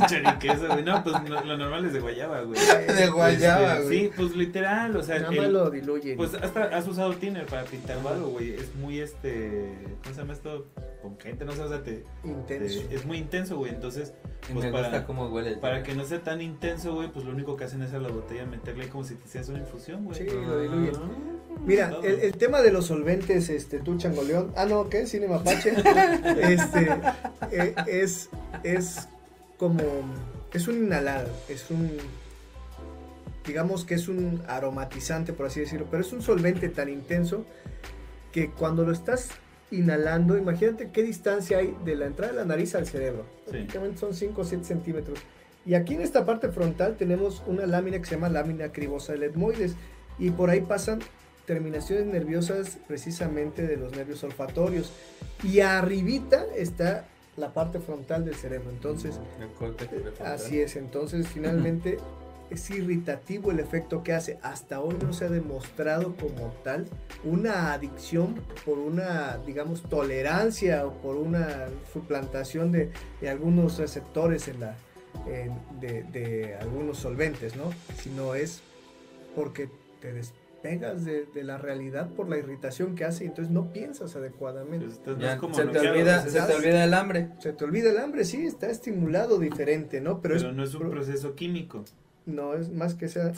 S1: choriqueso, güey? No, pues no- lo normal es de guayaba, güey.
S2: De guayaba,
S1: Este,
S2: güey.
S1: Sí, pues literal, o sea,
S3: Nada más lo diluyen.
S1: pues hasta has usado tiner para pintar algo, güey. Es muy, este, ¿cómo se llama esto? Con gente, no sé, o sea, te, te-
S3: Intenso.
S1: es muy intenso, güey. Entonces, Pues
S2: me
S1: para-
S2: gusta cómo huele el
S1: Para que no sea tan intenso, güey, pues lo único que hacen es a la botella meterle como si te hicieras una infusión, güey.
S3: Sí, lo diluyen.
S1: Ah,
S3: Mira, el, el tema de los solventes, este, tú changoleón, ah no, ¿qué? Cine Mapache, este, eh, es, es como, es un inhalado, es un, digamos que es un aromatizante, por así decirlo, pero es un solvente tan intenso que cuando lo estás inhalando, imagínate qué distancia hay de la entrada de la nariz al cerebro,
S1: Sí.
S3: prácticamente son 5 o 7 centímetros. Y aquí en esta parte frontal tenemos una lámina que se llama lámina cribosa del etmoides y por ahí pasan terminaciones nerviosas precisamente de los nervios olfatorios y arribita está la parte frontal del cerebro. Entonces,
S2: El prefrontal.
S3: así es, entonces finalmente es irritativo el efecto que hace. Hasta hoy no se ha demostrado como tal una adicción por una, digamos, tolerancia o por una suplantación de, de algunos receptores en la, en- de, de algunos solventes, ¿no? Sino es porque te despegas de, de la realidad por la irritación que hace y entonces no piensas adecuadamente.
S2: Ya,
S1: más como
S2: se, te olvida, se te olvida el hambre.
S3: Se te olvida el hambre, sí, está estimulado diferente, ¿no? Pero,
S1: pero,
S3: es,
S1: no es un
S3: pro-
S1: proceso químico.
S3: No es más que sea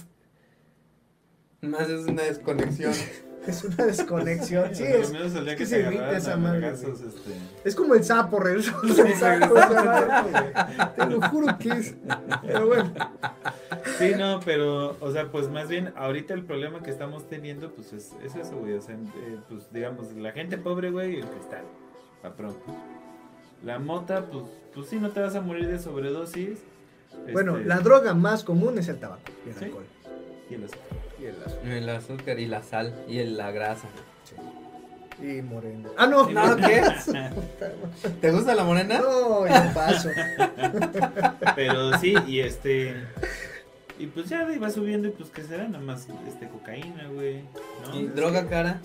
S2: Más es una desconexión.
S3: Es una desconexión. Sí, es,
S1: al menos el día
S3: es
S1: que
S3: se evita
S1: agarraran
S3: esa madre,
S1: este...
S3: es como el sapo, sea, Te lo juro que es. Pero bueno,
S1: Sí, no, pero, o sea, pues más bien, ahorita el problema que estamos teniendo, pues es, es eso, güey. O sea, eh, pues digamos, la gente pobre, güey, y el cristal. Pa' pronto. La mota, pues, pues sí, no te vas a morir de sobredosis.
S3: Bueno,
S1: este,
S3: la droga más común es el tabaco y el
S1: Sí.
S3: alcohol.
S1: y el azúcar.
S3: Y el azúcar.
S2: El azúcar y la sal y el- la grasa.
S3: Y moreno. Ah, no.
S2: No, ¿qué? ¿Te gusta la morena?
S3: No, yo paso.
S1: Pero sí, y este. Y pues ya va subiendo y pues que será nada más este cocaína, güey. ¿no?
S2: ¿Y droga cara?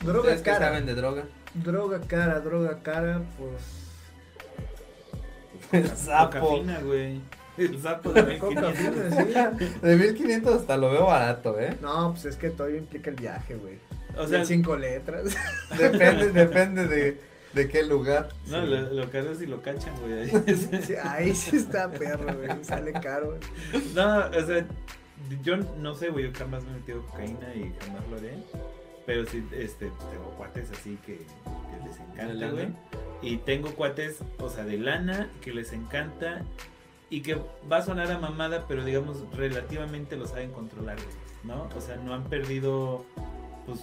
S3: Droga
S2: ¿Ustedes qué
S3: cara.
S2: saben de droga?
S3: Droga cara, droga cara, pues.
S2: El
S1: güey. El sapo de
S3: Coca
S1: 1500.
S3: fina, sí.
S2: De 1500 hasta lo veo barato, ¿eh?
S3: No, pues es que todavía implica el viaje, güey.
S1: O sea,
S3: cinco letras.
S2: Depende, depende de. ¿De qué lugar?
S1: No,
S2: Sí.
S1: lo, lo que haces si lo cachan, güey.
S3: Sí, ahí sí está perro, güey. Sale caro.
S1: No, o sea, yo no sé, güey, yo jamás me he metido cocaína y jamás lo haré. Pero sí, este, tengo cuates así que, que les
S2: ¿De
S1: encanta, güey. Y tengo cuates, o sea, de lana, que les encanta y que va a sonar a mamada, pero digamos, relativamente lo saben controlar, güey, ¿no? O sea, no han perdido, pues,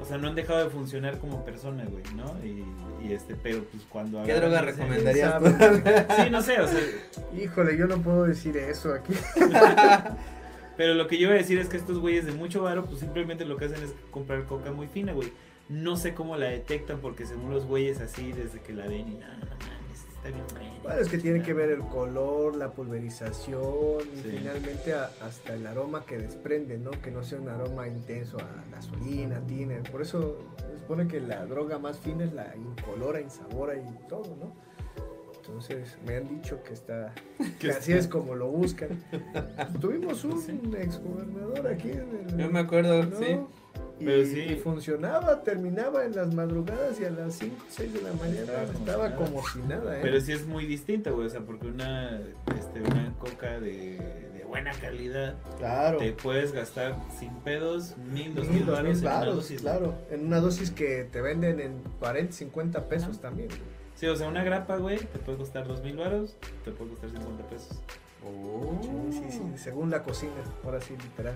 S1: o sea, no han dejado de funcionar como persona, güey, ¿no? Y, y este, pero pues cuando...
S2: ¿Qué droga
S1: ese-
S2: recomendarías?
S1: Sí, no sé, o sea,
S3: Híjole, yo no puedo decir eso aquí.
S1: Pero lo que yo iba a decir es que estos güeyes de mucho varo, pues simplemente lo que hacen es comprar coca muy fina, güey. No sé cómo la detectan porque según los güeyes así, desde que la ven y nada, no está bien.
S3: Bueno, es que tiene que ver el color, la pulverización y
S1: Sí.
S3: finalmente a- hasta el aroma que desprende, ¿no? Que no sea un aroma intenso a gasolina, tiner. Por eso se supone que la droga más fina es la incolora, insabora y todo, ¿no? Entonces me han dicho que está, que así es como lo buscan. Tuvimos un
S1: Sí.
S3: exgobernador aquí en el,
S2: Yo me acuerdo,
S3: ¿no?
S2: sí.
S3: Y,
S1: Pero sí.
S3: funcionaba, terminaba en las madrugadas y a las 5, 6 de la mañana
S1: Estaba como
S3: estaba
S1: si nada.
S3: como si nada, ¿eh?
S1: Pero sí es muy distinto, güey, o sea, porque una, este, una coca de, de buena calidad
S3: claro.
S1: te puedes gastar sin pedos mil, dos
S3: Mil,
S1: baros en una dosis.
S3: claro. En una dosis que te venden en 40, 50 pesos también.
S1: Sí, o sea, una grapa, güey, te puede costar dos mil baros, te puede costar 50 pesos.
S2: Oh.
S3: Sí, sí, sí, según la cocina, ahora sí, literal.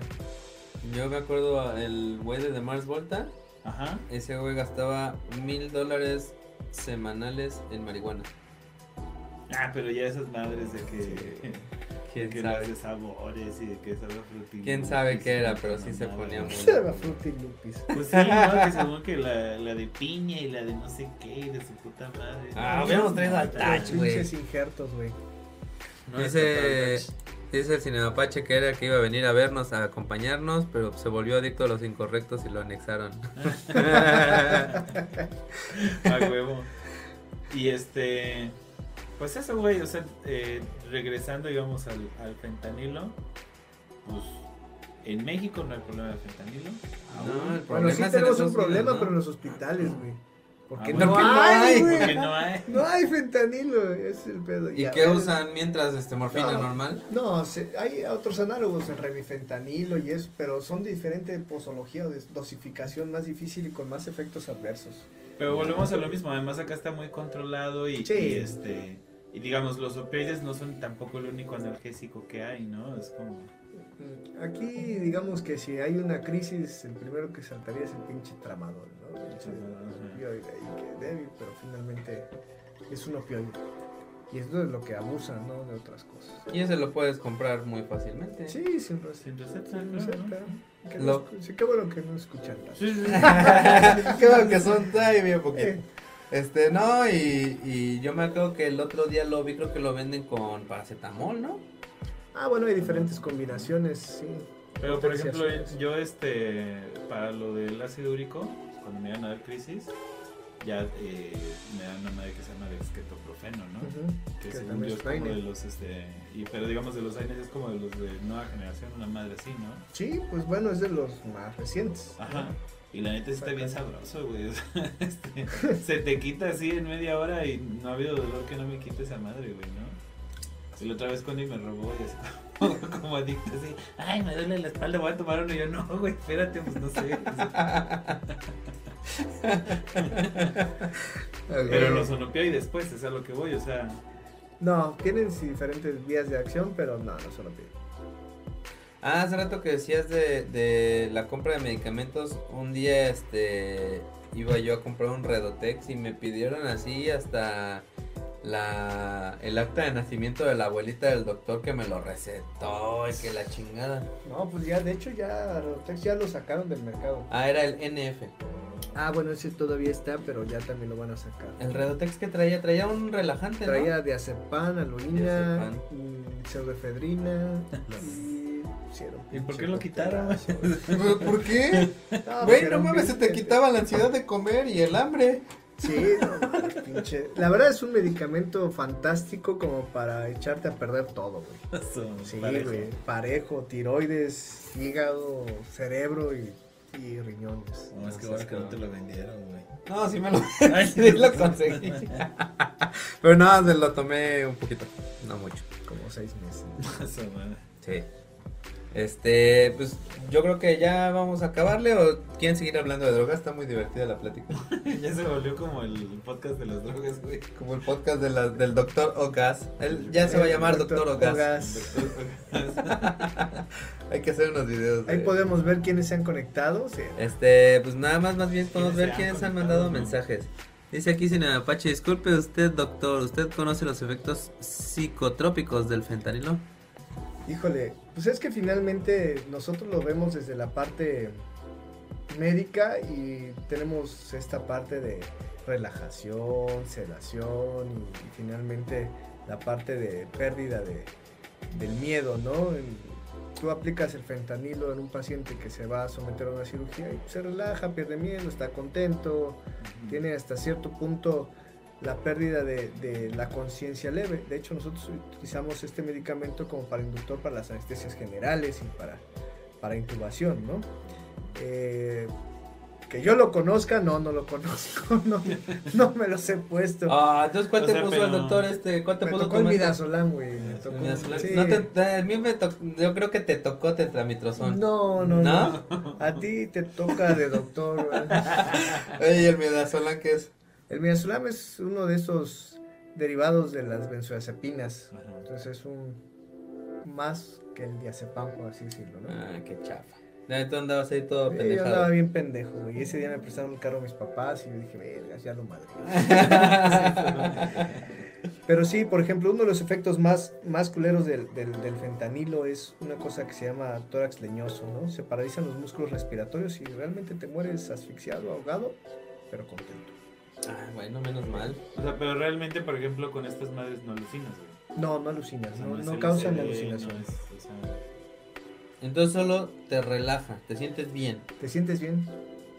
S2: Yo me acuerdo el güey de The Mars Volta.
S1: Ajá.
S2: Ese güey gastaba mil dólares semanales en marihuana.
S1: Ah, pero ya esas madres de que...
S2: ¿Quién
S1: que
S2: sabe?
S1: de sabores y de que sabe frutil.
S2: ¿Quién sabe qué era? Pero sí se ponía muy-
S3: Se va Fruity Lupis.
S1: Pues sí, ¿no? Que según que la, la de piña y la de no sé qué y de su puta madre.
S2: Ah, hubiéramos traído al Touch, güey.
S3: Pinches injertos, güey.
S1: no
S2: Dice, dice el Cinemapache que era que iba a venir a vernos, a acompañarnos, pero se volvió adicto a los incorrectos y lo anexaron.
S1: A huevo. Y este. Pues eso, güey. O sea, eh, regresando, digamos, al, al fentanilo. Pues en México no hay problema de fentanilo.
S2: No, el
S3: Bueno,
S2: problema
S3: sí
S2: es en
S3: tenemos un problema, pero en los hospitales, güey. Porque
S1: Ah,
S3: no,
S1: bueno,
S2: porque no
S3: hay, güey.
S1: Porque no hay.
S3: No hay fentanilo, es el pedo.
S2: ¿Y qué
S3: ver,
S2: usan mientras este morfina
S3: No.
S2: normal?
S3: No, se- hay otros análogos, el remifentanilo y eso, pero son de diferente posología o de dosificación más difícil y con más efectos adversos.
S1: Pero volvemos a lo mismo. Además, acá está muy controlado y,
S3: Sí.
S1: y, este. Y digamos, los opioides no son tampoco el único analgésico que hay, ¿no? Es como.
S3: Aquí, digamos que si hay una crisis, el primero que saltaría es el pinche tramadol, ahí que débil, pero finalmente es un opioide. Y es de lo que abusan, ¿no? De otras cosas.
S2: Y ese lo puedes comprar muy fácilmente.
S3: Sí, sin receta.
S1: Sin receta,
S3: Sin
S1: claro,
S3: receta.
S1: ¿no?
S3: Que
S2: Lo-
S3: no escu- sí, qué bueno que no escuchan.
S1: Sí, sí, sí.
S2: Qué bueno que son ay, bien poquito. Este, no, y, y yo me acuerdo que el otro día lo vi, creo que lo venden con paracetamol, ¿no?
S3: Ah, bueno, hay diferentes combinaciones, sí.
S1: Pero por ejemplo, yo este, para lo del ácido úrico, cuando me iban a dar crisis, ya eh, me dan una madre que se llama dexketoprofeno, ¿no?
S3: Ujú,
S1: Que
S3: que
S1: según yo
S3: es
S1: como de los, este, y, pero digamos de los AINES es como de los de nueva generación, una madre así, ¿no?
S3: Sí, pues bueno, es de los más recientes.
S1: Ajá. Y la neta sí está bien sabroso, güey. o sea, este, se te quita así en media hora y no ha habido dolor que no me quite esa madre, güey, ¿no? Y la otra vez Connie me robó y así como, como adicto, así, ay, me duele la espalda, voy a tomar uno. Y yo, no, güey, espérate, pues no sé. Pero los opioides, pues, es a lo que voy, o sea,
S3: No, tienen diferentes vías de acción, pero no, no piden.
S2: Ah, hace rato que decías de, de la compra de medicamentos, un día este iba yo a comprar un Redotex y me pidieron así hasta la el acta de nacimiento de la abuelita del doctor que me lo recetó y que la chingada.
S3: No, pues ya, de hecho, ya ya lo sacaron del mercado.
S2: Ah, era el NF.
S3: Ah, bueno, ese todavía está, pero ya también lo van a sacar.
S2: El Redotex que traía, traía un relajante, ¿no?
S3: Traía aloína,
S2: Diazepam.
S3: mm, pseudoefedrina y
S1: ¿Y por qué lo quitaron?
S3: coctelazo.
S2: ¿Pero ¿Por qué?
S3: No,
S2: Güey, no mames, se te quitaba la ansiedad de comer y el hambre.
S3: Sí, no, pinche. La verdad es un medicamento fantástico como para echarte a perder todo, güey.
S1: Eso,
S3: Sí,
S1: parejo.
S3: güey. Parejo, tiroides, hígado, cerebro y y riñones.
S4: No, es que ahora que no te lo vendieron, güey.
S2: No, sí me lo,
S1: Ay,
S2: sí lo conseguí. Pero no, se lo tomé un poquito, no mucho.
S3: Como seis meses.
S4: Madre.
S2: Sí. Este, pues yo creo que ya vamos a acabarle o quieren seguir hablando de drogas, está muy divertida la plática.
S4: ya se volvió como el podcast de las drogas, güey.
S2: Como el podcast de la- del doctor Ogas. Él ya se va a llamar doctor Ogas.
S3: Ogas.
S2: Hay que hacer unos videos. de-
S3: Ahí podemos ver quiénes se han conectado. sí.
S2: Este, pues nada más, más bien podemos
S1: ¿Quiénes
S2: ver quiénes han mandado
S1: no?
S2: mensajes. Dice aquí Sin Apache, disculpe usted, doctor, ¿usted conoce los efectos psicotrópicos del fentanilo?
S3: Híjole, pues es que finalmente nosotros lo vemos desde la parte médica y tenemos esta parte de relajación, sedación y, y finalmente la parte de pérdida de, del miedo, ¿no? Tú aplicas el fentanilo en un paciente que se va a someter a una cirugía y se relaja, pierde miedo, está contento, tiene hasta cierto punto la pérdida de, de la conciencia leve. De hecho, nosotros utilizamos este medicamento como para inductor para las anestesias generales y para, para intubación, ¿no? Eh, que yo lo conozca, no, no lo conozco, no, no me los he puesto.
S2: Ah, entonces ¿cuál
S1: O
S2: te
S1: sea,
S2: puso
S1: pero-
S2: el doctor este? ¿Cuál te
S3: me
S2: puso
S3: tocó el midazolam, güey. me tocó-
S2: Midazolam.
S3: sí.
S2: No te, te- a mí me tocó, yo creo que te tocó tetramitrozón.
S3: No, no,
S2: ¿No?
S3: no, A ti te toca de doctor. güey.
S2: Oye, el midazolam qué es?
S3: El midazolam es uno de esos derivados de las benzodiazepinas.
S4: Ajá.
S3: Entonces es un más que el diazepam, por así decirlo, ¿no?
S2: Ah, qué chafa. Ya tú andabas ahí todo
S3: Sí, yo
S2: pendejado.
S3: andaba bien pendejo, güey. Y ese día me prestaron el carro a mis papás y yo dije, verga, ya lo madre. Pero sí, por ejemplo, uno de los efectos más, más culeros del, del, del fentanilo es una cosa que se llama tórax leñoso, ¿no? Se paralizan los músculos respiratorios y realmente te mueres asfixiado, ahogado, pero contento.
S2: Ah, bueno, menos mal.
S1: O sea, pero realmente, por ejemplo, con estas madres no alucinas, güey.
S3: No, no alucinas,
S1: O sea,
S3: no,
S1: es
S3: no causan
S1: no
S3: alucinación.
S1: es- o sea,
S2: Entonces solo te relaja, te sientes bien.
S3: ¿Te sientes bien?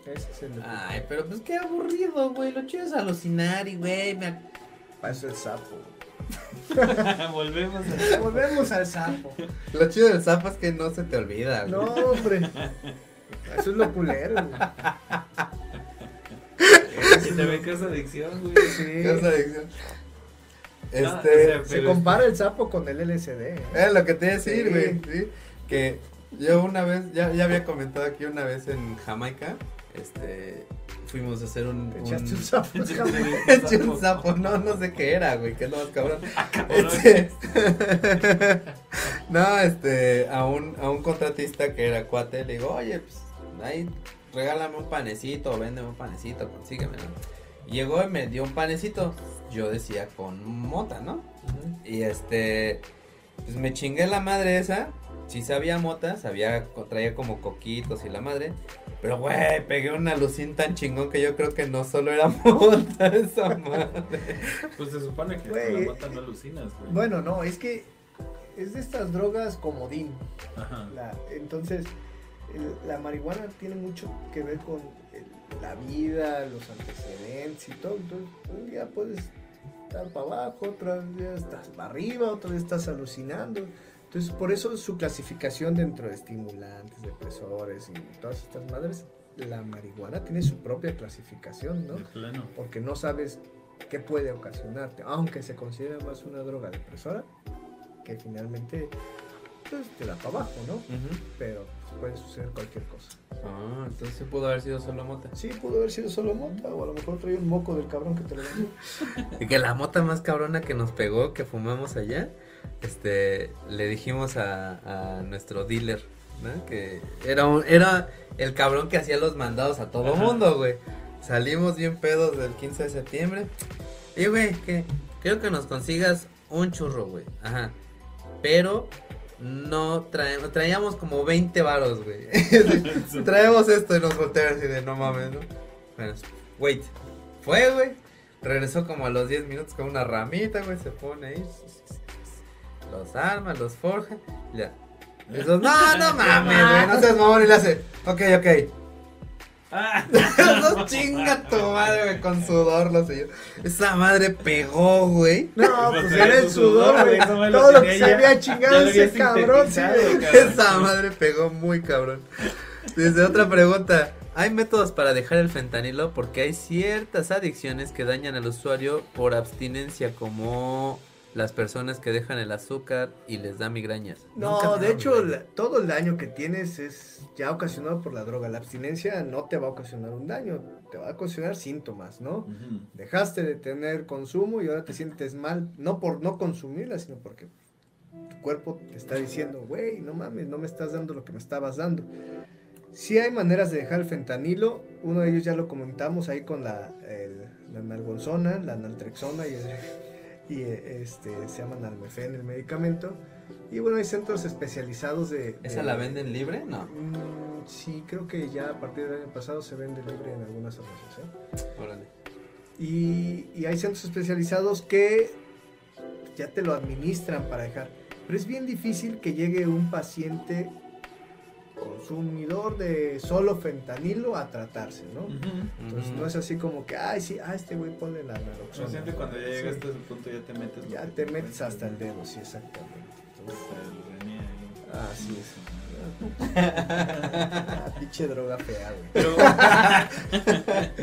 S3: Ese es el...
S2: Ay, pero pues qué aburrido, güey. Lo chido es alucinar y, güey, me...
S3: eso el sapo.
S1: Volvemos a...
S3: Volvemos al sapo.
S2: Lo chido del sapo es que no se te olvida, güey.
S3: No, hombre. Eso es lo culero, güey.
S1: Adicción, güey.
S3: Sí.
S2: ¿Qué es adicción? Este,
S1: No, o sea,
S3: Se compara el sapo con el LSD. ¿eh?
S2: es lo que te iba a decir, güey, sí. Que yo una vez, ya, ya había comentado aquí una vez en Jamaica, este, fuimos a hacer un...
S3: Te
S2: un-
S3: echaste un sapo.
S1: Echaste
S2: un sapo, no, no sé qué era, güey, que es lo más cabrón.
S1: cabrón.
S2: Este, no, este, a un, a un contratista que era cuate, le digo, oye, pues, ahí, regálame un panecito, véndeme un panecito, consígueme, ¿no? Y Llegó y me dio un panecito, yo decía con mota, ¿no? Y este, pues me chingué la madre esa, sí sabía mota, sabía, traía como coquitos y la madre, pero güey, pegué una lucín tan chingón que yo creo que no solo era mota esa madre.
S1: Pues se supone que con la mota no alucinas, güey.
S3: Bueno, no, es que es de estas drogas comodín.
S1: Ajá.
S3: La- entonces, el- la marihuana tiene mucho que ver con el- la vida, los antecedentes y todo. Entonces, un día puedes estar para abajo, otro día estás para arriba, otro día estás alucinando. Entonces, por eso su clasificación dentro de estimulantes, depresores y todas estas madres, la marihuana tiene su propia clasificación, ¿no?
S1: De plano.
S3: porque no sabes qué puede ocasionarte, aunque se considera más una droga depresora, que finalmente pues, te da para abajo, ¿no? Pero puede suceder cualquier cosa.
S2: Ah, entonces sí pudo haber sido solo mota.
S3: Sí, pudo haber sido solo mota, o a lo mejor traía un moco del cabrón que te lo vendió.
S2: Y que la mota más cabrona que nos pegó, que fumamos allá, este, le dijimos a, a nuestro dealer, ¿no? Que era, un- era el cabrón que hacía los mandados a todo
S1: Ajá.
S2: mundo, güey. Salimos bien pedos del 15 de septiembre. Y, güey, que quiero que nos consigas un churro, güey. Ajá. Pero no traemos, traíamos como 20 varos, güey. Traemos esto y nos volteamos así de no mames, ¿no? Bueno, wait. Fue, güey. Regresó como a los 10 minutos con una ramita, güey. Se pone ahí. Los arma, los forja. Ya. Esos, no, no mames, güey. No seas mamón y le hace. Ok, ok.
S1: Ah,
S2: no chinga tu madre, güey. Con sudor lo sé yo. Esa madre pegó, güey.
S3: No,
S1: Pues
S3: pues
S1: era
S3: el
S1: su sudor, güey, lo
S3: Todo lo que se había chingado ese cabrón, sí, güey.
S1: cabrón.
S2: Esa madre pegó muy cabrón. Desde otra pregunta. ¿Hay métodos para dejar el fentanilo? Porque hay ciertas adicciones que dañan al usuario por abstinencia, como las personas que dejan el azúcar y les da migrañas.
S3: No, de hecho, la- todo el daño que tienes es ya ocasionado por la droga. La abstinencia no te va a ocasionar un daño, te va a ocasionar síntomas, ¿no? Dejaste de tener consumo y ahora te sientes mal, no por no consumirla, sino porque tu cuerpo te está diciendo, güey, no mames, no me estás dando lo que me estabas dando. Sí hay maneras de dejar el fentanilo, uno de ellos ya lo comentamos ahí con la, el- la nalgonzona, la naltrexona y, el- y, eh, este, se llama nalmefen el medicamento. Y bueno, hay centros especializados de...
S2: ¿Esa la venden libre? No.
S3: Mm, sí, creo que ya a partir del año pasado se vende libre en algunas farmacias. ¿eh?
S2: Órale.
S3: Y, y hay centros especializados que ya te lo administran para dejar. Pero es bien difícil que llegue un paciente consumidor de solo fentanilo a tratarse, ¿no? Entonces no es así como que, ay, sí, ah, este güey ponle la naloxona.
S1: No, siempre cuando ya
S3: Sí.
S1: llegas a ese punto ya te metes.
S3: Ya te
S1: te
S3: metes hasta el dedo, sí, exactamente. Entonces,
S1: Hasta el.
S3: Así es. pinche droga fea, güey.
S1: Pero,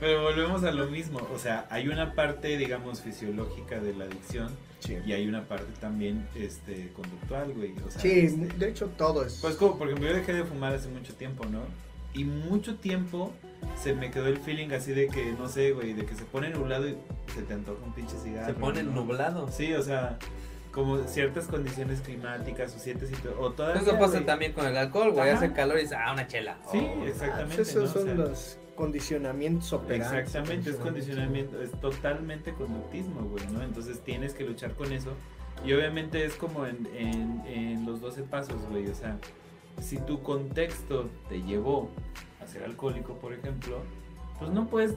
S1: pero volvemos a lo mismo. O sea, hay una parte, digamos, fisiológica de la adicción
S3: Sí,
S1: y hay una parte también este, conductual, güey. O sea,
S3: Sí,
S1: este,
S3: de hecho todo es...
S1: Pues como, por ejemplo, yo dejé de fumar hace mucho tiempo, ¿no? Y mucho tiempo se me quedó el feeling así de que, no sé, güey, de que se pone nublado y se te antoja un pinche cigarro.
S2: Se pone
S1: ¿no?
S2: nublado.
S1: Sí, o sea, como ciertas condiciones climáticas o ciertas o todavía,
S2: Eso pasa también con el alcohol, güey. Hace calor y dices, ah, una chela.
S1: Sí,
S2: Oh.
S1: exactamente.
S3: Ah, esos
S1: ¿no? O
S3: son
S1: sea,
S3: los condicionamientos operantes.
S1: Exactamente, es condicionamiento, es totalmente conductismo, güey, ¿no? Entonces tienes que luchar con eso. Y obviamente es como en, en, en los 12 pasos, güey. O sea, si tu contexto te llevó a ser alcohólico, por ejemplo, pues no puedes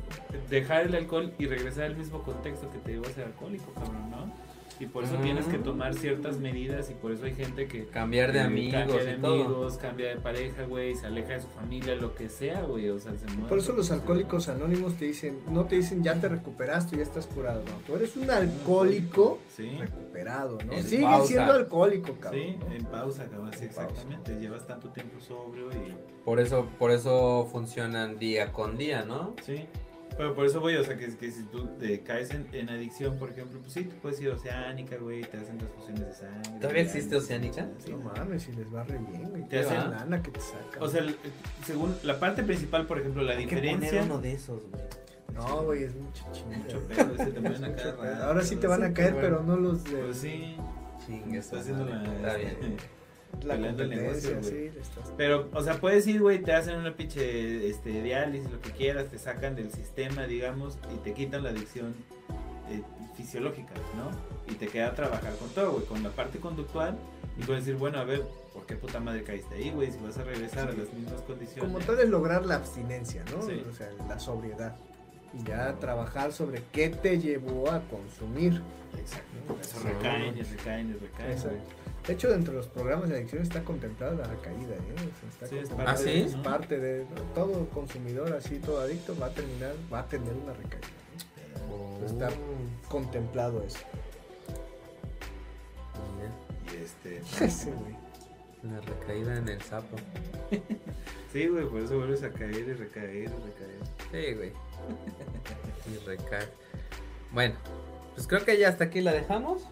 S1: dejar el alcohol y regresar al mismo contexto que te llevó a ser alcohólico, cabrón, ¿no? Y por eso tienes que tomar ciertas medidas y por eso hay gente que
S2: Cambiar de
S1: eh,
S2: amigos
S1: cambia de
S2: todo.
S1: amigos, cambia de pareja, güey, se aleja de su familia, lo que sea, güey, o sea, se mueve.
S3: Por eso los alcohólicos anónimos te dicen, no te dicen ya te recuperaste, ya estás curado, no, tú eres un alcohólico
S1: Sí.
S3: recuperado, ¿no?
S2: En
S3: Sigues
S2: pausa.
S3: siendo alcohólico, cabrón.
S1: Sí, en pausa, cabrón, sí,
S3: En pausa.
S1: exactamente. Llevas tanto tiempo sobrio y.
S2: Por eso, por eso funcionan día con día, ¿no?
S1: Sí. Pero por eso, güey, o sea, que, que si tú te caes en, en adicción, por ejemplo, pues sí, tú puedes ir a Oceánica, güey, te hacen transfusiones de sangre.
S2: ¿Todavía existe Oceánica?
S1: Sí.
S3: No mames, si les va re bien, güey.
S1: Te
S3: Te
S1: hacen-
S3: lana que te sacan.
S1: O sea, el- según la parte principal, por ejemplo, la
S2: Hay que
S1: diferencia.
S2: poner uno de esos, güey.
S3: no, güey, es mucho chingada.
S1: Mucho pedo, ese te ponen a rato,
S3: Ahora sí te van a caer, pero no los de
S1: Pues sí,
S2: Chingue
S1: está haciendo la.
S2: Está bien.
S3: la
S1: el negocio, güey. Pero, o sea, puedes ir, güey, te hacen una pinche este, diálisis, lo que quieras, te sacan del sistema, digamos, y te quitan la adicción eh, fisiológica, ¿no? Y te queda trabajar con todo, güey, con la parte conductual y puedes decir, bueno, a ver, ¿por qué puta madre caíste ahí, güey? Si vas a regresar a las mismas condiciones.
S3: Como tal es lograr la abstinencia, ¿no?
S1: Sí.
S3: O sea, la sobriedad. Y ya trabajar sobre qué te llevó a consumir.
S1: Exacto. Eso recaen y recaen
S3: De hecho, dentro de los programas de adicción está contemplada la recaída, ¿eh? Está
S1: Sí, es
S2: parte de-
S3: es parte de todo consumidor, así todo adicto va a terminar, va a tener una recaída. ¿no? Está contemplado eso.
S1: Y este.
S3: Sí, güey.
S2: La recaída en el sapo.
S1: Sí, güey, por eso vuelves a caer y recaer y recaer.
S2: Sí, güey. Y recae. Bueno, pues creo que ya hasta aquí la dejamos.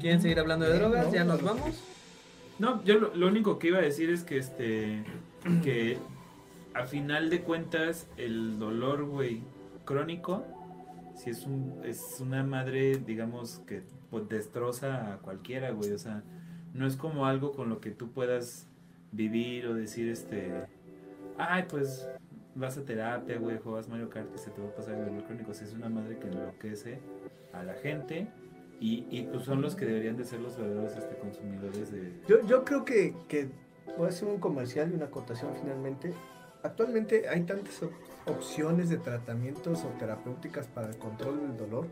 S2: ¿Quieren seguir hablando de drogas?
S3: ¿no?
S2: ¿Ya nos vamos?
S1: No, yo lo, lo único que iba a decir es que este que a final de cuentas el dolor, güey, crónico, si es un es una madre, digamos que pues, destroza a cualquiera, güey, o sea, no es como algo con lo que tú puedas vivir o decir este ay, pues vas a terapia, güey, juegas Mario Kart y se te va a pasar el dolor crónico, sea, es una madre que enloquece a la gente y, y pues son los que deberían de ser los verdaderos este, consumidores de,
S3: Yo, yo creo que, que voy a hacer un comercial y una acotación finalmente. Actualmente hay tantas opciones de tratamientos o terapéuticas para el control del dolor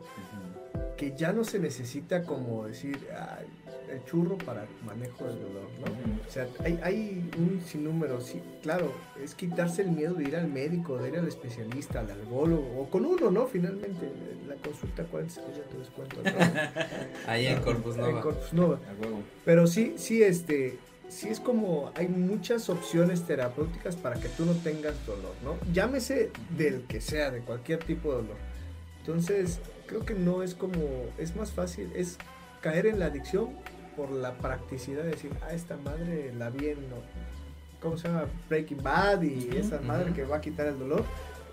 S3: que ya no se necesita como decir "Ay, el churro para manejo del dolor, ¿no? O sea, hay, hay un sinnúmero, sí, claro, es quitarse el miedo de ir al médico, de ir al especialista, al algólogo, o con uno, ¿no? Finalmente, la consulta 40 ya te descuento. ¿no?
S2: Ahí en Corpus
S3: En
S2: Nova.
S3: Corpus Nova. Pero sí, sí, este, sí es como hay muchas opciones terapéuticas para que tú no tengas dolor, ¿no? Llámese del que sea, de cualquier tipo de dolor. Entonces, creo que no es como, es más fácil, es caer en la adicción por la practicidad de decir, ah, esta madre la vi en. ¿cómo se llama? Breaking Bad y
S1: Ujú,
S3: esa madre que va a quitar el dolor,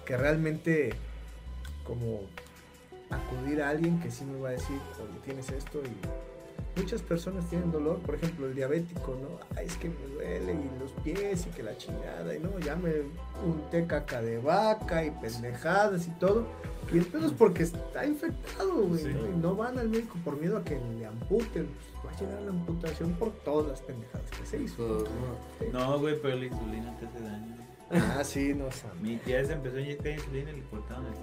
S3: que realmente como acudir a alguien que sí me va a decir, oye, tienes esto y muchas personas tienen dolor, por ejemplo, el diabético, ¿no? Ay, es que me duele y los pies y que la chingada y no, ya me unté caca de vaca y pendejadas y todo. Y el pedo es porque está infectado, güey,
S1: Sí.
S3: ¿no? Y no van al médico por miedo a que le amputen. Pues va a llegar la amputación por todas las pendejadas que se hizo.
S2: No.
S1: No, güey, pero la insulina te hace daño.
S3: Ah, sí, no sé.
S1: Mi tía se empezó a inyectar insulina y le cortaron el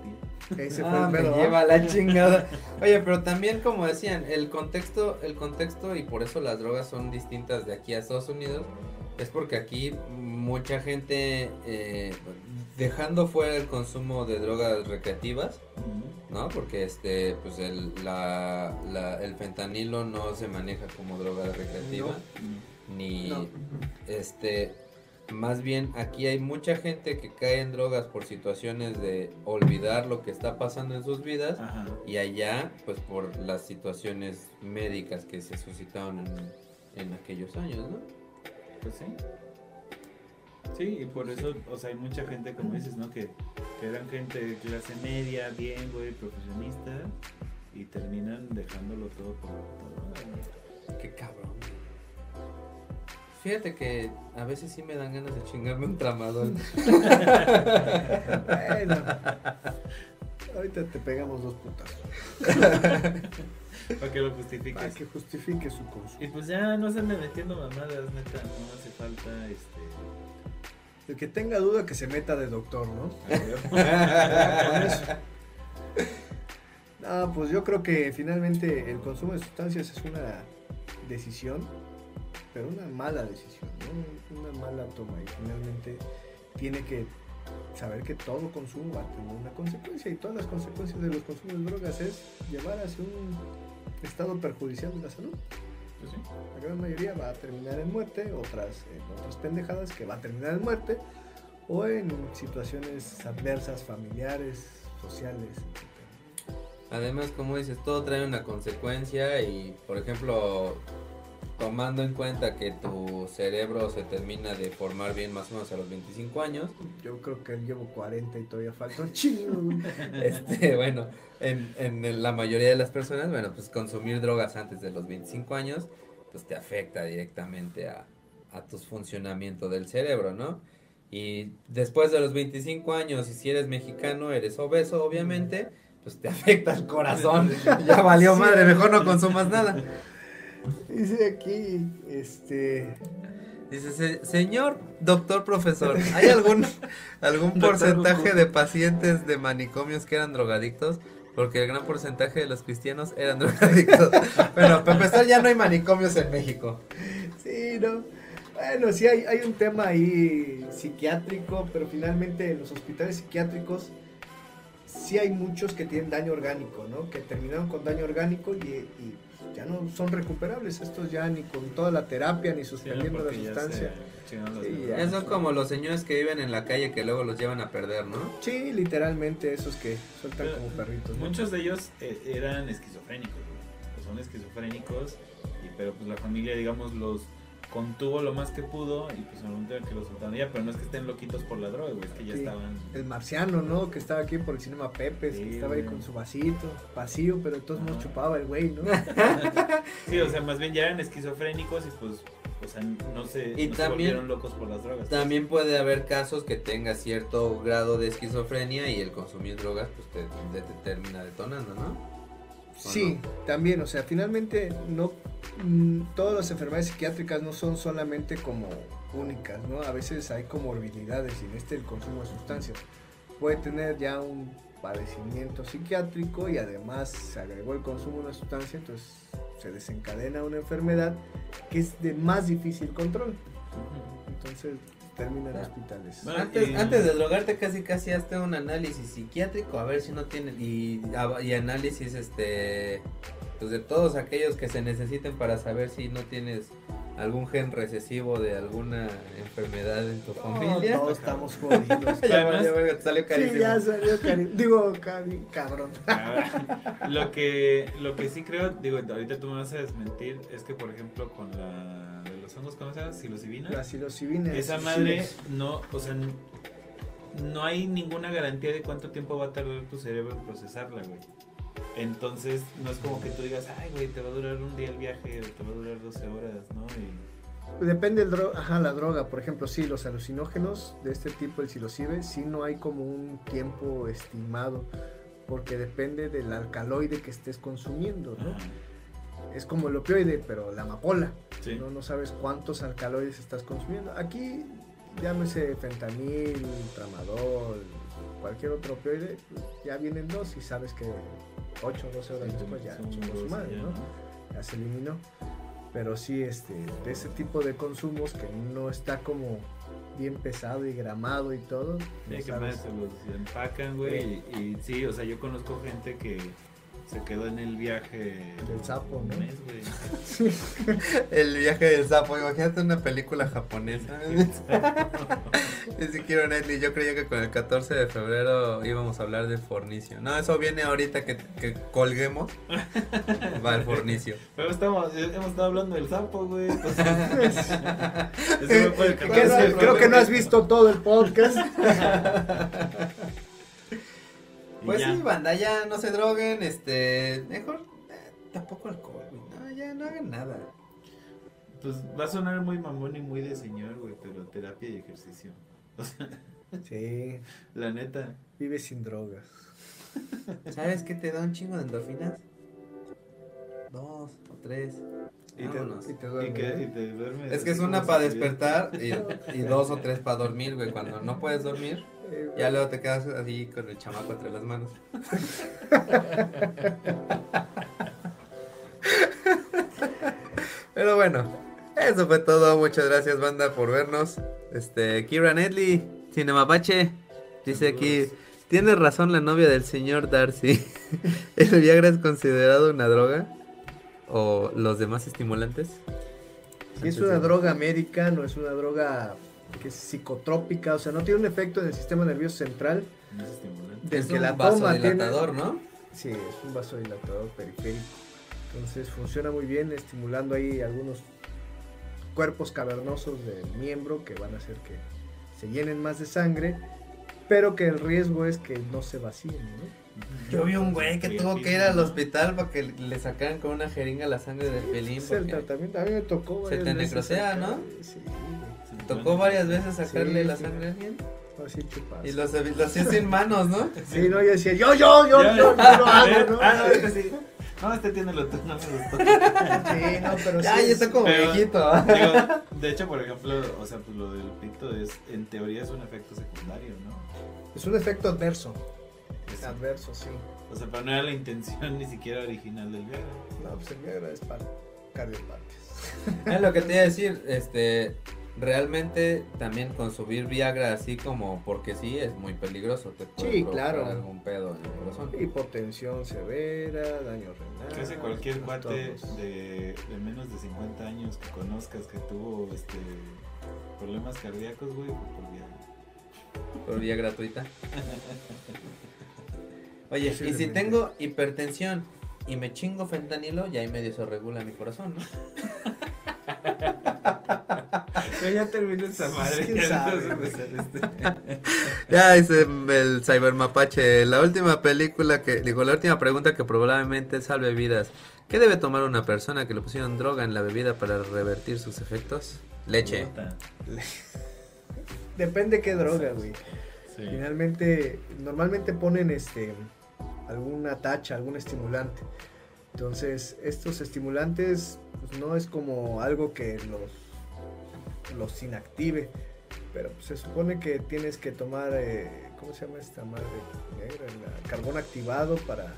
S1: pie.
S3: Ese fue
S2: Ah,
S3: el
S2: me lleva la chingada. Oye, pero también como decían, el contexto, el contexto y por eso las drogas son distintas de aquí a Estados Unidos, es porque aquí mucha gente eh, dejando fuera el consumo de drogas recreativas, ¿no? Porque este, pues el, la, la- el fentanilo no se maneja como droga recreativa, ni
S3: No.
S2: este, más bien aquí hay mucha gente que cae en drogas por situaciones de olvidar lo que está pasando en sus vidas
S1: Ajá.
S2: y allá pues por las situaciones médicas que se suscitaron en, en aquellos años, ¿no?
S1: Pues sí. Sí, y por eso, o sea, hay mucha gente, como dices, ¿no? Que, que eran gente de clase media, bien, güey, profesionista, y terminan dejándolo todo por güey.
S2: Qué cabrón. Fíjate que a veces sí me dan ganas de chingarme un tramador.
S3: Bueno. Ahorita te pegamos dos putas.
S1: Para que lo justifiques.
S3: Para que justifique su consumo.
S1: Y pues ya no se ande metiendo mamadas, neta, no hace falta, este...
S3: El que tenga duda que se meta de doctor, ¿no? No, pues yo creo que finalmente el consumo de sustancias es una decisión, pero una mala decisión, ¿no? Una mala toma y finalmente tiene que saber que todo consumo va a tener una consecuencia y todas las consecuencias de los consumos de drogas es llevar hacia un estado perjudicial de la salud.
S1: Pues sí.
S3: La gran mayoría va a terminar en muerte, otras en otras pendejadas que va a terminar en muerte o en situaciones adversas, familiares, sociales, etc.
S2: Además, como dices, todo trae una consecuencia y, por ejemplo, tomando en cuenta que tu cerebro se termina de formar bien más o menos a los 25 años,
S3: Yo creo que llevo 40 y todavía falta un chingo.
S2: este, bueno, en, en la mayoría de las personas, bueno, pues consumir drogas antes de los 25 años, pues te afecta directamente a, a tu funcionamiento del cerebro, ¿no? Y después de los 25 años, y si eres mexicano, eres obeso, obviamente, pues te afecta el corazón. ya valió madre, mejor no consumas nada.
S3: Dice aquí, este,
S2: Dice, "Se- señor doctor profesor, ¿hay algún, algún porcentaje de pacientes de manicomios que eran drogadictos? Porque el gran porcentaje de los cristianos eran drogadictos. bueno, para empezar, ya no hay manicomios en México.
S3: sí, no. Bueno, sí hay, hay un tema ahí psiquiátrico, pero finalmente en los hospitales psiquiátricos sí hay muchos que tienen daño orgánico, ¿no? Que terminaron con daño orgánico y, y ya no son recuperables. Estos ya ni con toda la terapia ni suspendiendo la sustancia.
S1: se
S3: Sí, ya.
S2: Son como los señores que viven en la calle que luego los llevan a perder, ¿no?
S3: Sí, literalmente esos que sueltan
S1: Pero
S3: como perritos. ¿no?
S1: Muchos de ellos eh, eran esquizofrénicos, güey. O son esquizofrénicos, y, pero pues la familia, digamos, los contuvo lo más que pudo y pues al momento en que los soltaron ya, pero no es que estén loquitos por la droga, güey, es que ya
S3: Sí.
S1: estaban...
S3: El marciano, ¿no? Que estaba aquí por el cinema Pepe,
S1: Sí,
S3: que estaba ahí con su vasito, vacío, pero todos
S1: Ajá.
S3: chupaba el güey, ¿no?
S1: Sí, o sea, más bien ya eran esquizofrénicos y pues, o sea, no se,
S2: Y
S1: no se
S2: también-
S1: volvieron locos por las drogas.
S2: También puede haber casos que tenga cierto grado de esquizofrenia y el consumir drogas pues te, te- te termina detonando, ¿no?
S3: Sí, también, o sea, finalmente no mm, todas las enfermedades psiquiátricas no son solamente como únicas, ¿no? A veces hay comorbilidades y en este el consumo de sustancias. Puede tener ya un padecimiento psiquiátrico y además se agregó el consumo de una sustancia, entonces se desencadena una enfermedad que es de más difícil control. Entonces termina en
S2: Claro.
S3: hospitales.
S1: Bueno,
S2: Antes,
S1: y-
S2: antes de drogarte casi casi hazte un análisis psiquiátrico a ver si no tiene y, y análisis este pues de todos aquellos que se necesiten para saber si no tienes algún gen recesivo de alguna enfermedad en tu
S3: No,
S2: familia.
S3: todos estamos jodidos.
S2: ya,
S1: Además-
S2: ya, ya, te salió
S3: Sí,
S2: carísimo.
S3: ya salió cari- Digo, cabrón.
S1: lo que lo que sí creo, digo, ahorita tú me vas a desmentir, es que por ejemplo con la de los hongos, ¿cómo se llama? Psilocibina.
S3: La psilocibina.
S1: Esa madre
S3: sí.
S1: no, o sea, no hay ninguna garantía de cuánto tiempo va a tardar tu cerebro en procesarla, güey. Entonces, no es como que tú digas, ay, güey, te va a durar un día el viaje, o te va a durar 12 horas, ¿no? Y
S3: Depende del dro Ajá, la droga. Por ejemplo, sí, los alucinógenos de este tipo, el psilocibe, sí no hay como un tiempo estimado. Porque depende del alcaloide que estés consumiendo, ¿no?
S1: ajá,
S3: Es como el opioide, pero la amapola.
S1: sí.
S3: No, no sabes cuántos alcaloides estás consumiendo. Aquí, llámese fentanil, tramadol, cualquier otro opioide, pues, ya vienen dos y sabes que 8 o 12 horas
S1: Sí,
S3: después ya chingó su madre,
S1: ya,
S3: ¿no? Ya se eliminó. Pero sí, este, de ese tipo de consumos que no está como bien pesado y gramado y todo.
S1: Sí,
S3: no
S1: que más se los empacan, güey. Y, y sí, o sea, yo conozco gente que se quedó en el viaje
S3: Del sapo, ¿no?
S1: mes, güey.
S2: El viaje del sapo, imagínate una película japonesa. Ni siquiera Netflix, yo creía que con el 14 de febrero íbamos a hablar de fornicio. No, eso viene ahorita que, que colguemos. Va el fornicio.
S1: Pero estamos, hemos estado hablando del sapo, güey. entonces- Ese
S3: Eh,
S1: fue el
S3: que
S1: 14 de
S3: no- creo que no has visto todo el podcast.
S2: Pues
S1: ya.
S2: sí, banda, ya no se droguen, este, mejor eh, tampoco alcohol, güey. No, ya no hagan nada.
S1: Pues va a sonar muy mamón y muy de señor, güey, pero terapia y ejercicio. O sea,
S3: Sí,
S1: la neta.
S3: vive sin drogas.
S2: ¿Sabes qué te da un chingo de endorfinas? Dos o tres.
S1: Y te,
S2: Vámonos.
S3: Y te
S1: y
S3: duerme,
S1: que- y te duermes.
S2: Es que es una para despertar y, y dos o tres para dormir, güey. Cuando no puedes dormir,
S3: Eh,
S2: ya luego te quedas así con el chamaco entre las manos. Pero bueno, eso fue todo. Muchas gracias, banda, por vernos. Este, Kira Nedley, Cinemapache, dice aquí. Tiene razón la novia del señor Darcy. ¿El Viagra es considerado una droga? ¿O los demás estimulantes?
S3: Si es una droga médica, no es una droga que es psicotrópica, o sea, no tiene un efecto en el sistema nervioso central
S1: No es estimulante.
S3: del
S2: es
S3: que
S2: un
S3: la toma.
S2: vasodilatador,
S3: tiene-
S2: ¿no?
S3: Sí, es un vasodilatador periférico. Entonces funciona muy bien, estimulando ahí algunos cuerpos cavernosos del miembro que van a hacer que se llenen más de sangre, pero que el riesgo es que no se vacíen, ¿no?
S2: Yo vi un güey que tuvo que ir al
S1: ¿no?
S2: hospital para que le sacaran con una jeringa la sangre del pelín.
S3: Es el
S2: porque
S3: tratamiento, a mí me tocó
S2: Se
S3: varias
S2: te
S3: veces
S2: necrosea, ¿no?
S3: Sí,
S2: Tocó varias veces sacarle
S3: Sí,
S2: la
S3: sí.
S2: sangre a alguien.
S3: así chupas.
S2: Y lo, lo hacía sin manos, ¿no?
S3: Sí, no, yo decía, yo, yo, yo, yo, yo
S1: ya.
S3: lo hago, ¿no?
S1: Ah, no, este sí. No, este tiene lo tú, no me gustó.
S3: Sí, no, pero
S2: Ya,
S3: sí.
S2: ya está como
S1: Pero-
S2: viejito.
S1: Digo, de hecho, por ejemplo, o sea, pues lo del pito es, en teoría es un efecto secundario, ¿no?
S3: Es un efecto adverso.
S1: Es-
S3: Adverso, sí.
S1: o sea, pero no era la intención ni siquiera original del Viagra.
S3: No, pues el Viagra es para cardiopatías.
S2: Es lo que te iba a decir, este, realmente también consumir Viagra así como porque sí es muy peligroso, te puede
S3: Sí, claro.
S2: algún pedo en el corazón.
S3: Hipotensión severa, daño renal.
S1: Casi cualquier cuate de, de menos de 50 años que conozcas que tuvo este problemas cardíacos, güey, fue por Viagra.
S2: Por vía gratuita. Oye, y si tengo hipertensión y me chingo fentanilo, ya ahí medio se regula mi corazón, ¿no?
S1: Pero ya terminó esa madre.
S3: ¿Quién
S1: ya este.
S2: Ya dice el Cybermapache, la última película que, digo, la última pregunta que probablemente salve vidas. ¿Qué debe tomar una persona que le pusieron droga en la bebida para revertir sus efectos? Leche.
S3: Depende qué droga, güey.
S1: Sí.
S3: Finalmente, normalmente ponen este alguna tacha, algún estimulante. Entonces, estos estimulantes pues, no es como algo que los, los inactive, pero pues, se supone que tienes que tomar, eh, ¿cómo se llama esta madre negra? La- carbón activado para,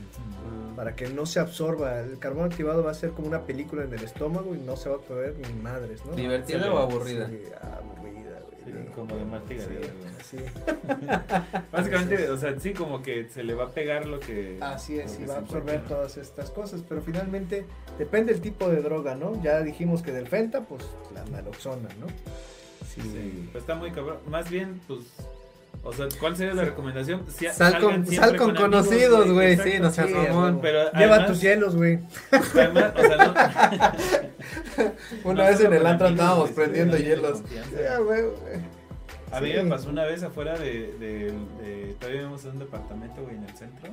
S3: para que no se absorba. El carbón activado va a ser como una película en el estómago y no se va a poder ni madres, ¿no?
S2: ¿Divertida o aburrida?
S3: Sí.
S1: Sí, como de Marta y Gareda, güey.
S3: Así,
S1: Básicamente, o sea, sí, como que se le va a pegar lo que.
S3: así es, y va a absorber todas estas cosas, pero finalmente depende del tipo de droga, ¿no? Ya dijimos que del Fenta, pues la naloxona, ¿no? Sí.
S1: Sí, pues está muy cabrón. Más bien, pues. O sea, ¿cuál sería la recomendación? Si-
S2: Sal con, sal con
S1: amigos,
S2: conocidos, güey, sí, no seas
S3: Sí,
S2: mamón.
S1: Pero
S3: Lleva
S1: además-
S3: tus hielos, güey.
S1: Además, o sea, no-
S2: Una
S1: no
S2: vez en el antro andábamos prendiendo hielos.
S3: Ya, güey, güey.
S1: A mí me pasó una vez afuera de, de, de- todavía vivimos en un departamento, güey, en el centro.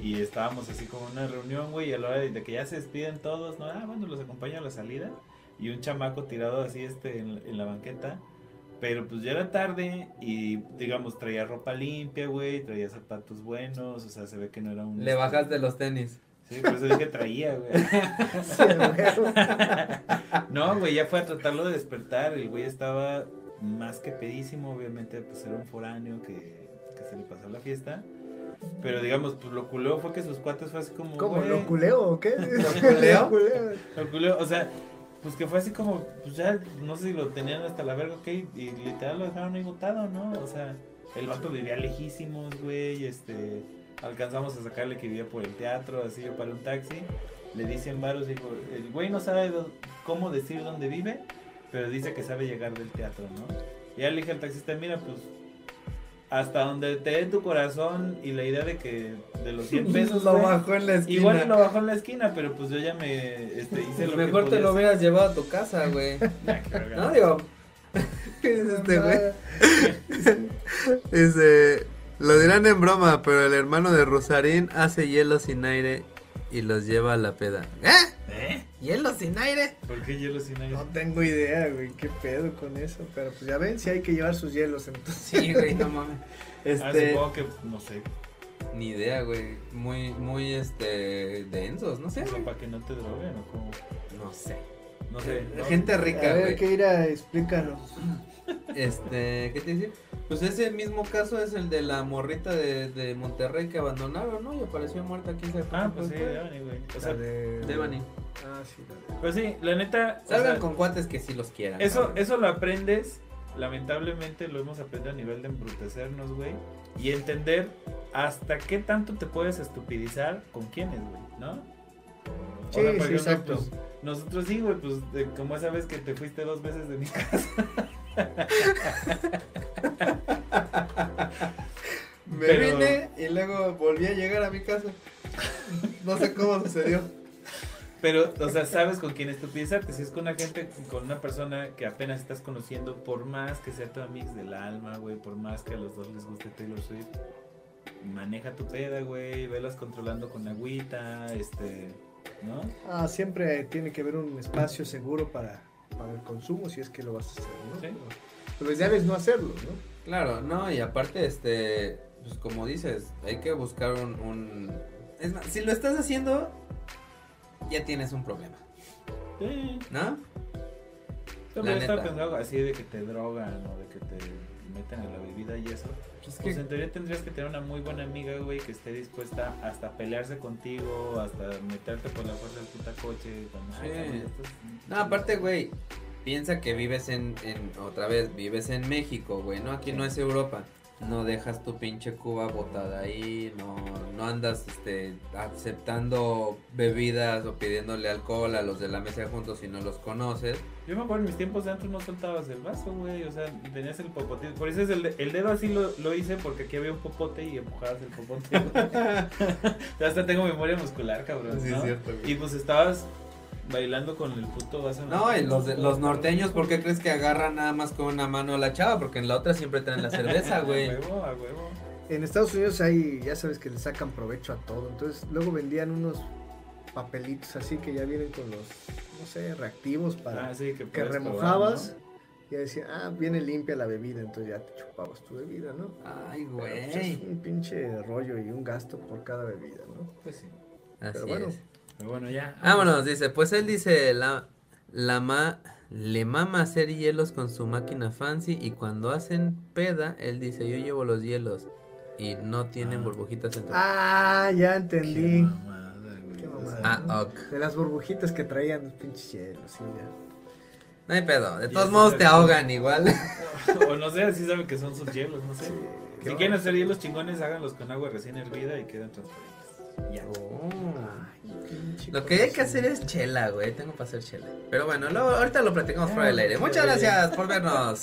S1: Y estábamos así como en una reunión, güey, y a la hora de, que ya se despiden todos, ¿no? Ah, bueno, los acompaño a la salida. Y un chamaco tirado así, este, en, en la banqueta. Pero pues ya era tarde y, digamos, traía ropa limpia, güey, traía zapatos buenos, o sea, se ve que no era un...
S2: Le bajas de los tenis.
S1: Sí, por eso dije traía, güey.
S3: Sí, güey.
S1: No, güey, ya fue a tratarlo de despertar. El güey estaba más que pedísimo, obviamente, pues era un foráneo que, que se le pasó la fiesta. Pero digamos, pues lo culeo fue que sus cuates fue así como.
S3: ¿Cómo? ¿Lo culeo o qué? ¿Lo
S2: culeo?
S1: lo culeo, o sea, pues que fue así como, pues ya, no sé si lo tenían hasta la verga, ok, y literal lo dejaron ahí botado, ¿no? O sea, el vato vivía lejísimos, güey, este, alcanzamos a sacarle que vivía por el teatro, así yo para un taxi, le di 100 varos, dijo, el güey no sabe cómo decir dónde vive, pero dice que sabe llegar del teatro, ¿no? Y ya le dije al taxista, mira, pues, hasta donde te dé tu corazón y la idea de que de los 100 pesos,
S2: lo bajó en la esquina.
S1: Igual lo bajó en la esquina, pero pues yo ya me este, hice lo
S2: mejor
S1: que
S2: te lo hubieras llevado a tu casa, güey. No, digo. ¿Qué es este, güey? Dice, lo dirán en broma, pero el hermano de Rosarín hace hielo sin aire y los lleva a la peda. ¿Eh?
S1: ¿Eh?
S2: ¿Hielo sin aire?
S1: ¿Por qué hielo sin aire?
S3: No tengo idea, güey, qué pedo con eso. Pero pues ya ven, si hay que llevar sus hielos entonces.
S2: Sí, güey, no mames.
S1: Ah,
S2: Este,
S1: supongo que, no sé,
S2: ni idea, güey. Muy, muy, este, densos, no sé,
S1: o sea,
S2: güey.
S1: para que no te droguen o como,
S2: No sé.
S1: no sé. ¿no?
S2: Gente
S3: A
S2: rica,
S3: ver,
S2: güey.
S3: que ir a explícanos.
S2: Este, ¿qué te dice? Pues ese mismo caso es el de la morrita de, de Monterrey que abandonaron, ¿no? Y apareció muerta aquí cerca.
S1: Ah, pues sí, Devani, güey. O sea.
S2: Devani.
S3: Ah, sí, la
S1: pues sí, la neta, o
S2: Salgan
S1: sea,
S2: con cuates que sí los quieran.
S1: eso, eso lo aprendes, lamentablemente lo hemos aprendido a nivel de embrutecernos, güey, y entender hasta qué tanto te puedes estupidizar con quiénes, güey, ¿no? O
S3: Sí,
S1: sea, por
S3: sí,
S1: ejemplo,
S3: exacto.
S1: pues, nosotros sí, güey, pues de- como esa vez que te fuiste dos veces de mi casa.
S2: Me
S1: Pero-
S2: vine y luego volví a llegar a mi casa. No sé cómo sucedió.
S1: Pero, o sea, sabes con quién estupidizarte. Si es con una gente, con una persona que apenas estás conociendo, por más que sea tu amigo del alma, güey, por más que a los dos les guste Taylor Swift, maneja tu peda, güey, velas controlando con agüita, este, ¿no?
S3: Ah, siempre tiene que haber un espacio seguro para, para el consumo si es que lo vas a hacer, ¿no?
S1: Sí.
S3: Pero, pues debes no hacerlo, ¿no?
S2: Claro, no, y aparte, este, pues como dices, hay que buscar un, un... Es más, si lo estás haciendo, ya tienes un problema,
S1: Sí.
S2: ¿no?
S1: También pensando así de que te drogan o de que te meten a la bebida y eso.
S2: Pues
S1: Pues
S2: que,
S1: en teoría tendrías que tener una muy buena amiga, güey, que esté dispuesta hasta a pelearse contigo, hasta meterte por la fuerza del puta coche.
S2: Sí.
S1: "Ay, cabrón, ya estás-
S2: no, aparte, güey, piensa que vives en, en, otra vez, vives en México, güey, ¿no? Aquí no es Europa. No dejas tu pinche Cuba botada ahí, no, no andas, este, aceptando bebidas o pidiéndole alcohol a los de la mesa juntos si no los conoces.
S1: Yo me acuerdo en mis tiempos de antes no soltabas el vaso, güey. O sea, tenías el popote. Por eso es el, el dedo así lo, lo hice porque aquí había un popote y empujabas el popote. hasta tengo memoria muscular, cabrón.
S2: Sí,
S1: ¿no?
S2: es cierto, güey.
S1: Y pues estabas bailando con el puto vaso.
S2: No, y los, de- los norteños, ¿por qué crees que agarran nada más con una mano a la chava? Porque en la otra siempre traen la cerveza, güey.
S1: A huevo, a huevo.
S3: En Estados Unidos hay, ya sabes que le sacan provecho a todo. Entonces luego vendían unos papelitos así que ya vienen con los, no sé, reactivos para
S1: Ah, sí, que,
S3: remojabas.
S1: probar,
S3: Y ya decían, ah, viene limpia la bebida, entonces ya te chupabas tu bebida, ¿no?
S2: Ay,
S3: Pero, pues, es
S2: güey.
S3: un pinche rollo y un gasto por cada bebida, ¿no?
S1: ¿no? Pues sí.
S2: Así
S3: pero bueno.
S2: es.
S1: Pero bueno, ya.
S2: Vámonos, dice, pues él dice, la, la ma, le mama hacer hielos con su máquina fancy y cuando hacen peda, él dice, yo llevo los hielos y no tienen
S1: Ah.
S2: burbujitas en tu...
S3: Ah, ya
S1: Qué
S3: entendí.
S1: mamada, güey.
S3: Qué mamada.
S2: Ah, ok.
S3: De las burbujitas que traían los pinches hielos, sí, ya.
S2: No hay pedo. De todos modos te ahogan igual.
S1: o no sé, así saben que son sus hielos, no sé.
S3: Sí,
S1: Si quieren hacer hielos chingones, háganlos con agua recién hervida y quedan transparentes. Ya.
S2: Oh. Lo que hay que hacer es chela, güey. Tengo para hacer chela. Pero bueno, luego, ahorita lo platicamos fuera del aire. Muchas gracias por vernos.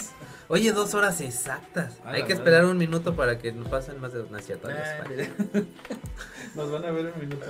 S2: Oye, dos horas exactas. Hay que esperar un minuto para que nos pasen más de una cierta
S1: Nah, Nos van a ver un minuto.